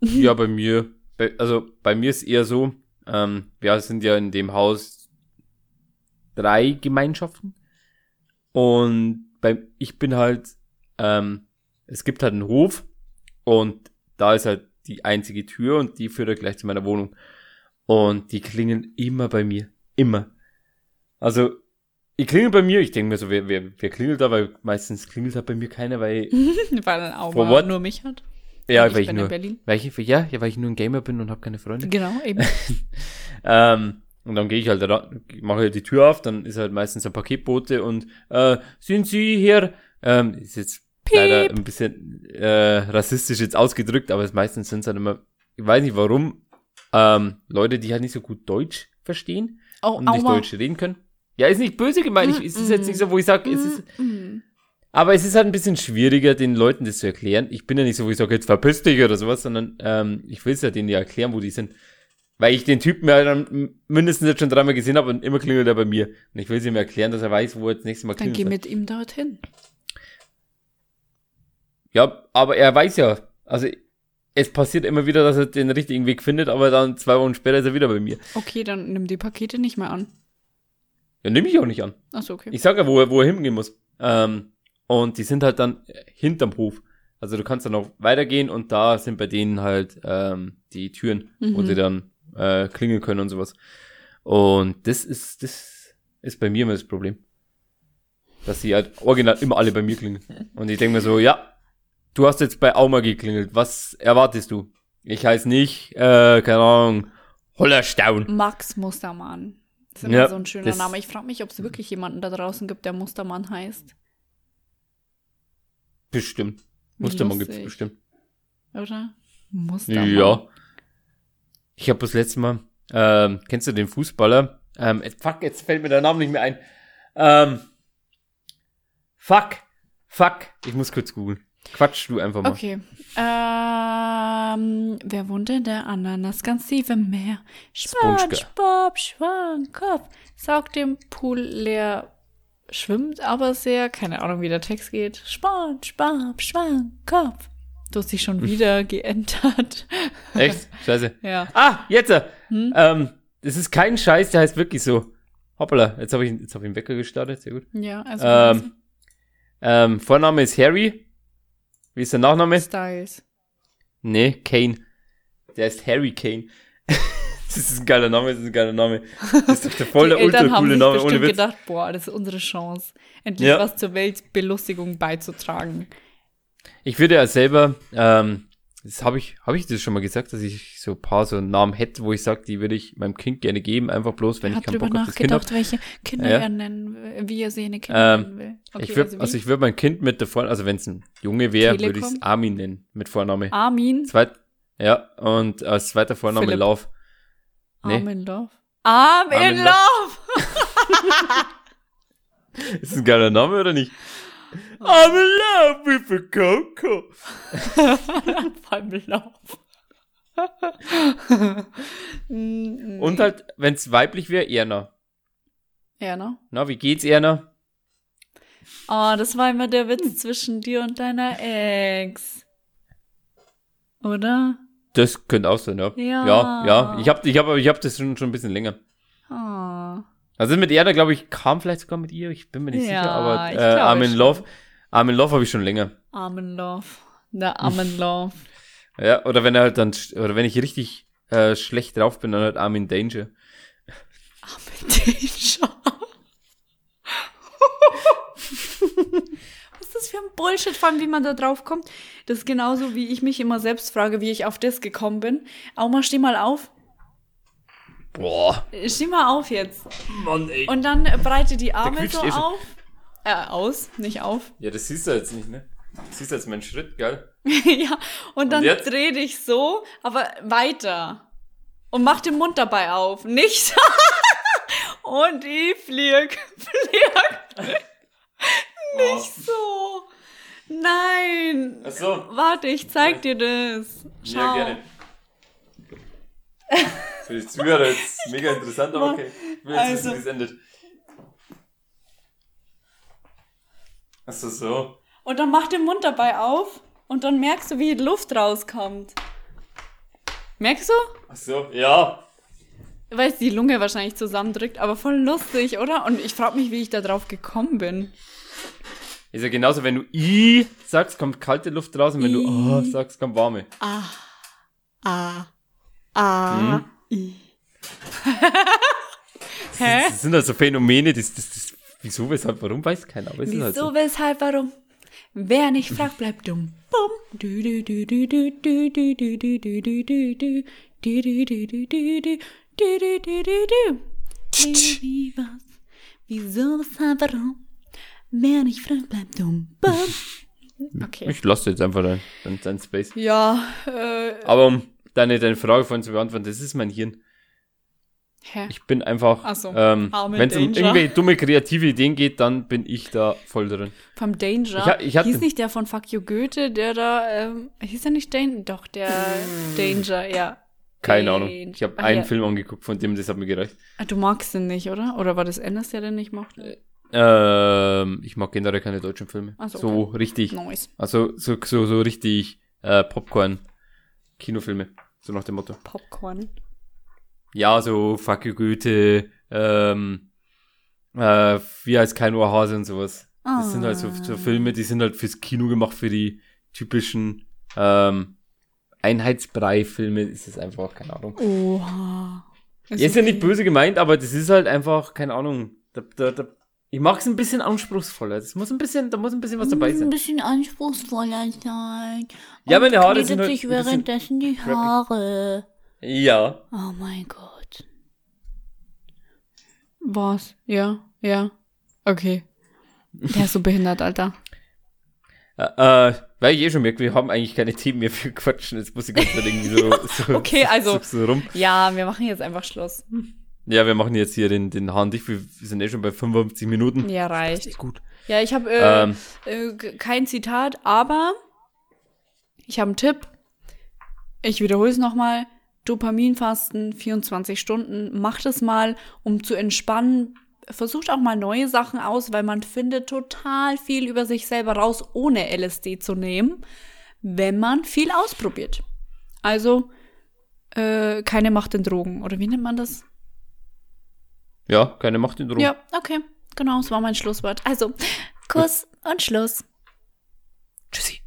Ja, bei mir, bei, also bei mir ist eher so, ähm, wir sind ja in dem Haus drei Gemeinschaften und bei, ich bin halt, ähm, es gibt halt einen Hof und da ist halt die einzige Tür und die führt halt gleich zu meiner Wohnung und die klingeln immer bei mir, immer. Also, ich klingel bei mir, ich denke mir so, wer, wer, wer klingelt da, weil meistens klingelt halt bei mir keiner, weil, weil mal what? nur mich hat. ja, ich weil ich nur, weil ich, ja, ja, weil ich nur ein Gamer bin und habe keine Freunde. Genau, eben. Ähm, und dann gehe ich halt da, mache halt die Tür auf, dann ist halt meistens ein Paketbote und äh, sind Sie hier? Ähm, ist jetzt leider ein bisschen äh, rassistisch jetzt ausgedrückt, aber meistens sind es halt immer, ich weiß nicht warum, ähm, Leute, die halt nicht so gut Deutsch verstehen Oh, und nicht aua. Deutsch reden können. Ja, ist nicht böse gemeint, ich, es ist jetzt nicht so, wo ich sage, es ist, Mm. aber es ist halt ein bisschen schwieriger, den Leuten das zu erklären. Ich bin ja nicht so, wo ich sage, jetzt verpiss dich oder sowas, sondern ähm, ich will es ja denen ja erklären, wo die sind. Weil ich den Typen ja dann mindestens jetzt schon dreimal gesehen habe und immer klingelt er bei mir. Und ich will es ihm erklären, dass er weiß, wo er das nächste Mal Dann klingelt. geh mit ihm dorthin. Ja, aber er weiß ja, also es passiert immer wieder, dass er den richtigen Weg findet, aber dann zwei Wochen später ist er wieder bei mir. Okay, dann nimm die Pakete nicht mehr an. Ja, nehme ich auch nicht an. Achso, okay. Ich sag ja, wo er, wo er hingehen muss. Ähm, und die sind halt dann hinterm Hof. Also du kannst dann auch weitergehen und da sind bei denen halt ähm, die Türen, wo Mhm. sie dann äh, klingeln können und sowas. Und das ist, das ist bei mir immer das Problem. Dass sie halt original immer alle bei mir klingeln. Und ich denke mir so, ja, du hast jetzt bei Auma geklingelt. Was erwartest du? Ich heiße nicht, äh, keine Ahnung, Hollerstaun. Max Mustermann. Das ist Ja, immer so ein schöner Name. Ich frage mich, ob es wirklich jemanden da draußen gibt, der Mustermann heißt. Bestimmt. Mustermann gibt's lustig. bestimmt. Oder? Mustermann. Ja. Ich habe das letzte Mal, ähm, kennst du den Fußballer? Ähm, et- fuck, jetzt fällt mir der Name nicht mehr ein. Ähm, fuck, fuck, ich muss kurz googeln. Quatsch du einfach mal. Okay. Ähm, wer wohnt in der Ananas ganz tief im Meer? Sponge. SpongeBob Schwammkopf saugt den Pool leer, schwimmt aber sehr, keine Ahnung, wie der Text geht. SpongeBob Schwammkopf. Du hast dich schon wieder geändert. Echt? Scheiße. Ja. Ah, jetzt! Hm? Ähm, das ist kein Scheiß, der heißt wirklich so. Hoppala, jetzt habe ich, jetzt hab ich einen Wecker gestartet, sehr gut. Ja, also Ähm, ähm, Vorname ist Harry. Wie ist der Nachname? Styles. Nee, Kane. Der ist Harry Kane. das ist ein geiler Name, das ist ein geiler Name. Das ist doch der voll der ultra coole Name, ohne Witz. gedacht, boah, das ist unsere Chance, endlich Ja. was zur Weltbelustigung beizutragen. Ich würde ja selber, ähm, das habe ich, habe ich das schon mal gesagt, dass ich so ein paar so Namen hätte, wo ich sage, die würde ich meinem Kind gerne geben, einfach bloß, wenn Er ich keinen Bock auf das Kind habe. nachgedacht, welche Kinder Ja. er nennen will, wie er seine Kinder Ähm, nennen will. Okay, ich würde, also, ich würde mein Kind mit der Vorname, also wenn es ein Junge wäre, würde ich es? Armin nennen, mit Vorname. Armin, Zweit, ja, und als zweiter Vorname Philipp. Love. Nee. Arm in Love. Arm, Arm in in Love! Ist das ein geiler Name oder nicht? I'm in love with a Coco. Beim Love. Mm, Und halt, wenn es weiblich wäre, Erna. Ne? Na, wie geht's, Erna? Oh, das war immer der Witz zwischen dir und deiner Ex. Oder? Das könnte auch sein, ja. Ja. Ja, ja. Ich hab, ich hab, ich hab das schon, schon ein bisschen länger. Oh. Also mit Erna, glaube ich, kam vielleicht sogar mit ihr. Ich bin mir nicht Ja, sicher, aber ich äh, glaube Armin schon. Love, Armin Love habe ich schon länger. Arm in Love. Der Arm in Love. Ja, oder wenn er halt dann, oder wenn ich richtig äh, schlecht drauf bin, dann halt Armin Danger. Arm in Danger. Was ist das für ein Bullshit, vor allem wie man da drauf kommt? Das ist genauso, wie ich mich immer selbst frage, wie ich auf das gekommen bin. Auma, steh mal auf. Boah. Steh mal auf jetzt. Mann, ey. Und dann breite die Arme so eh auf. Äh, aus, nicht auf. Ja, das siehst du jetzt nicht, ne? Das siehst du jetzt meinen Schritt, gell? ja, und dann jetzt? dreh dich so, aber weiter. Und mach den Mund dabei auf. Nicht. und ich flieg, flieg. Nicht so. Nein. Ach so. Warte, ich zeig dir das. Schau. Ja, gerne. Für die Zuhörer jetzt mega interessant, aber okay. Ich will jetzt Also. wissen, wie es endet. Achso, so. Und dann mach den Mund dabei auf und dann merkst du, wie die Luft rauskommt. Merkst du? Achso, ja. Weil es die Lunge wahrscheinlich zusammendrückt, aber voll lustig, oder? Und ich frage mich, wie ich da drauf gekommen bin. Ist ja genauso, wenn du I sagst, kommt kalte Luft raus und wenn du I. A sagst, kommt warme. Ah. Ah. Ah. Hm? I. Hä? Das sind also Phänomene, das, das, das, wieso, weshalb, warum, weiß keiner, aber es ist halt Wieso, so. weshalb, warum? Wer nicht fragt, bleibt dumm. Bum. Du, du, du, du, du, du, du, du, du, du, du, du, du. Du, du, du, du, du, du. Du, du, du, du, du. Wie, wie, was? Wieso, weshalb, warum? Wer nicht fragt, bleibt dumm. Bum. Okay. Ich lasse jetzt einfach dein, dein, dein Space. Ja, äh, Aber um deine, deine Frage vorhin zu beantworten, das ist mein Hirn. Hä? Ich bin einfach, Ach so, ähm, wenn es um irgendwelche dumme kreative Ideen geht, dann bin ich da voll drin. Vom Danger. Ich ich hieß nicht der von Fuck You Goethe, der da, ähm, hieß er nicht Danger? Doch, der Danger, ja. Keine Ahnung. Danger. Ich habe einen ja. Film angeguckt, von dem das hat mir gereicht. Ah, Du magst den nicht, oder? Oder war das Anders, der den nicht mochte? Ähm, ich mag generell keine deutschen Filme. So, so richtig. Nice. Also so, so, so richtig äh, Popcorn-Kinofilme. So nach dem Motto. Popcorn. Ja, so Fuck you Goethe, ähm, Äh, wie heißt kein Ohrhase und sowas. Das Ah. sind halt so, so Filme, die sind halt fürs Kino gemacht, für die typischen ähm, Einheitsbrei-Filme ist es einfach, keine Ahnung. Oha. Ist, ist ja nicht böse gemeint, aber das ist halt einfach, keine Ahnung. Da, da, da, ich mag es ein bisschen anspruchsvoller. Das muss ein bisschen, da muss ein bisschen was dabei Ein sein. bisschen anspruchsvoller sein. Ja, meine Haare sind halt sich ein währenddessen die. Haare. Ja. Oh mein Gott. Was? Ja, ja. Okay. Der ist so behindert, Alter. Äh, äh, weil ich eh schon merke, wir haben eigentlich keine Themen mehr für Quatschen. Jetzt muss ich ganz irgendwie so, so, Okay, also- so, so rum. Ja, wir machen jetzt einfach Schluss. Ja, wir machen jetzt hier den, den Hahn dicht. Wir, sind eh schon bei 55 Minuten. Ja, Das reicht. ist gut. Ja, ich habe äh, Ähm, äh, kein Zitat, aber ich habe einen Tipp. Ich wiederhole es nochmal. Dopaminfasten, 24 Stunden. Macht es mal, um zu entspannen. Versucht auch mal neue Sachen aus, weil man findet total viel über sich selber raus, ohne LSD zu nehmen, wenn man viel ausprobiert. Also äh, keine Macht in Drogen. Oder wie nennt man das? ja, keine Macht in Drogen. Ja, okay. Genau, das war mein Schlusswort. Also, Kuss und Schluss. Tschüssi.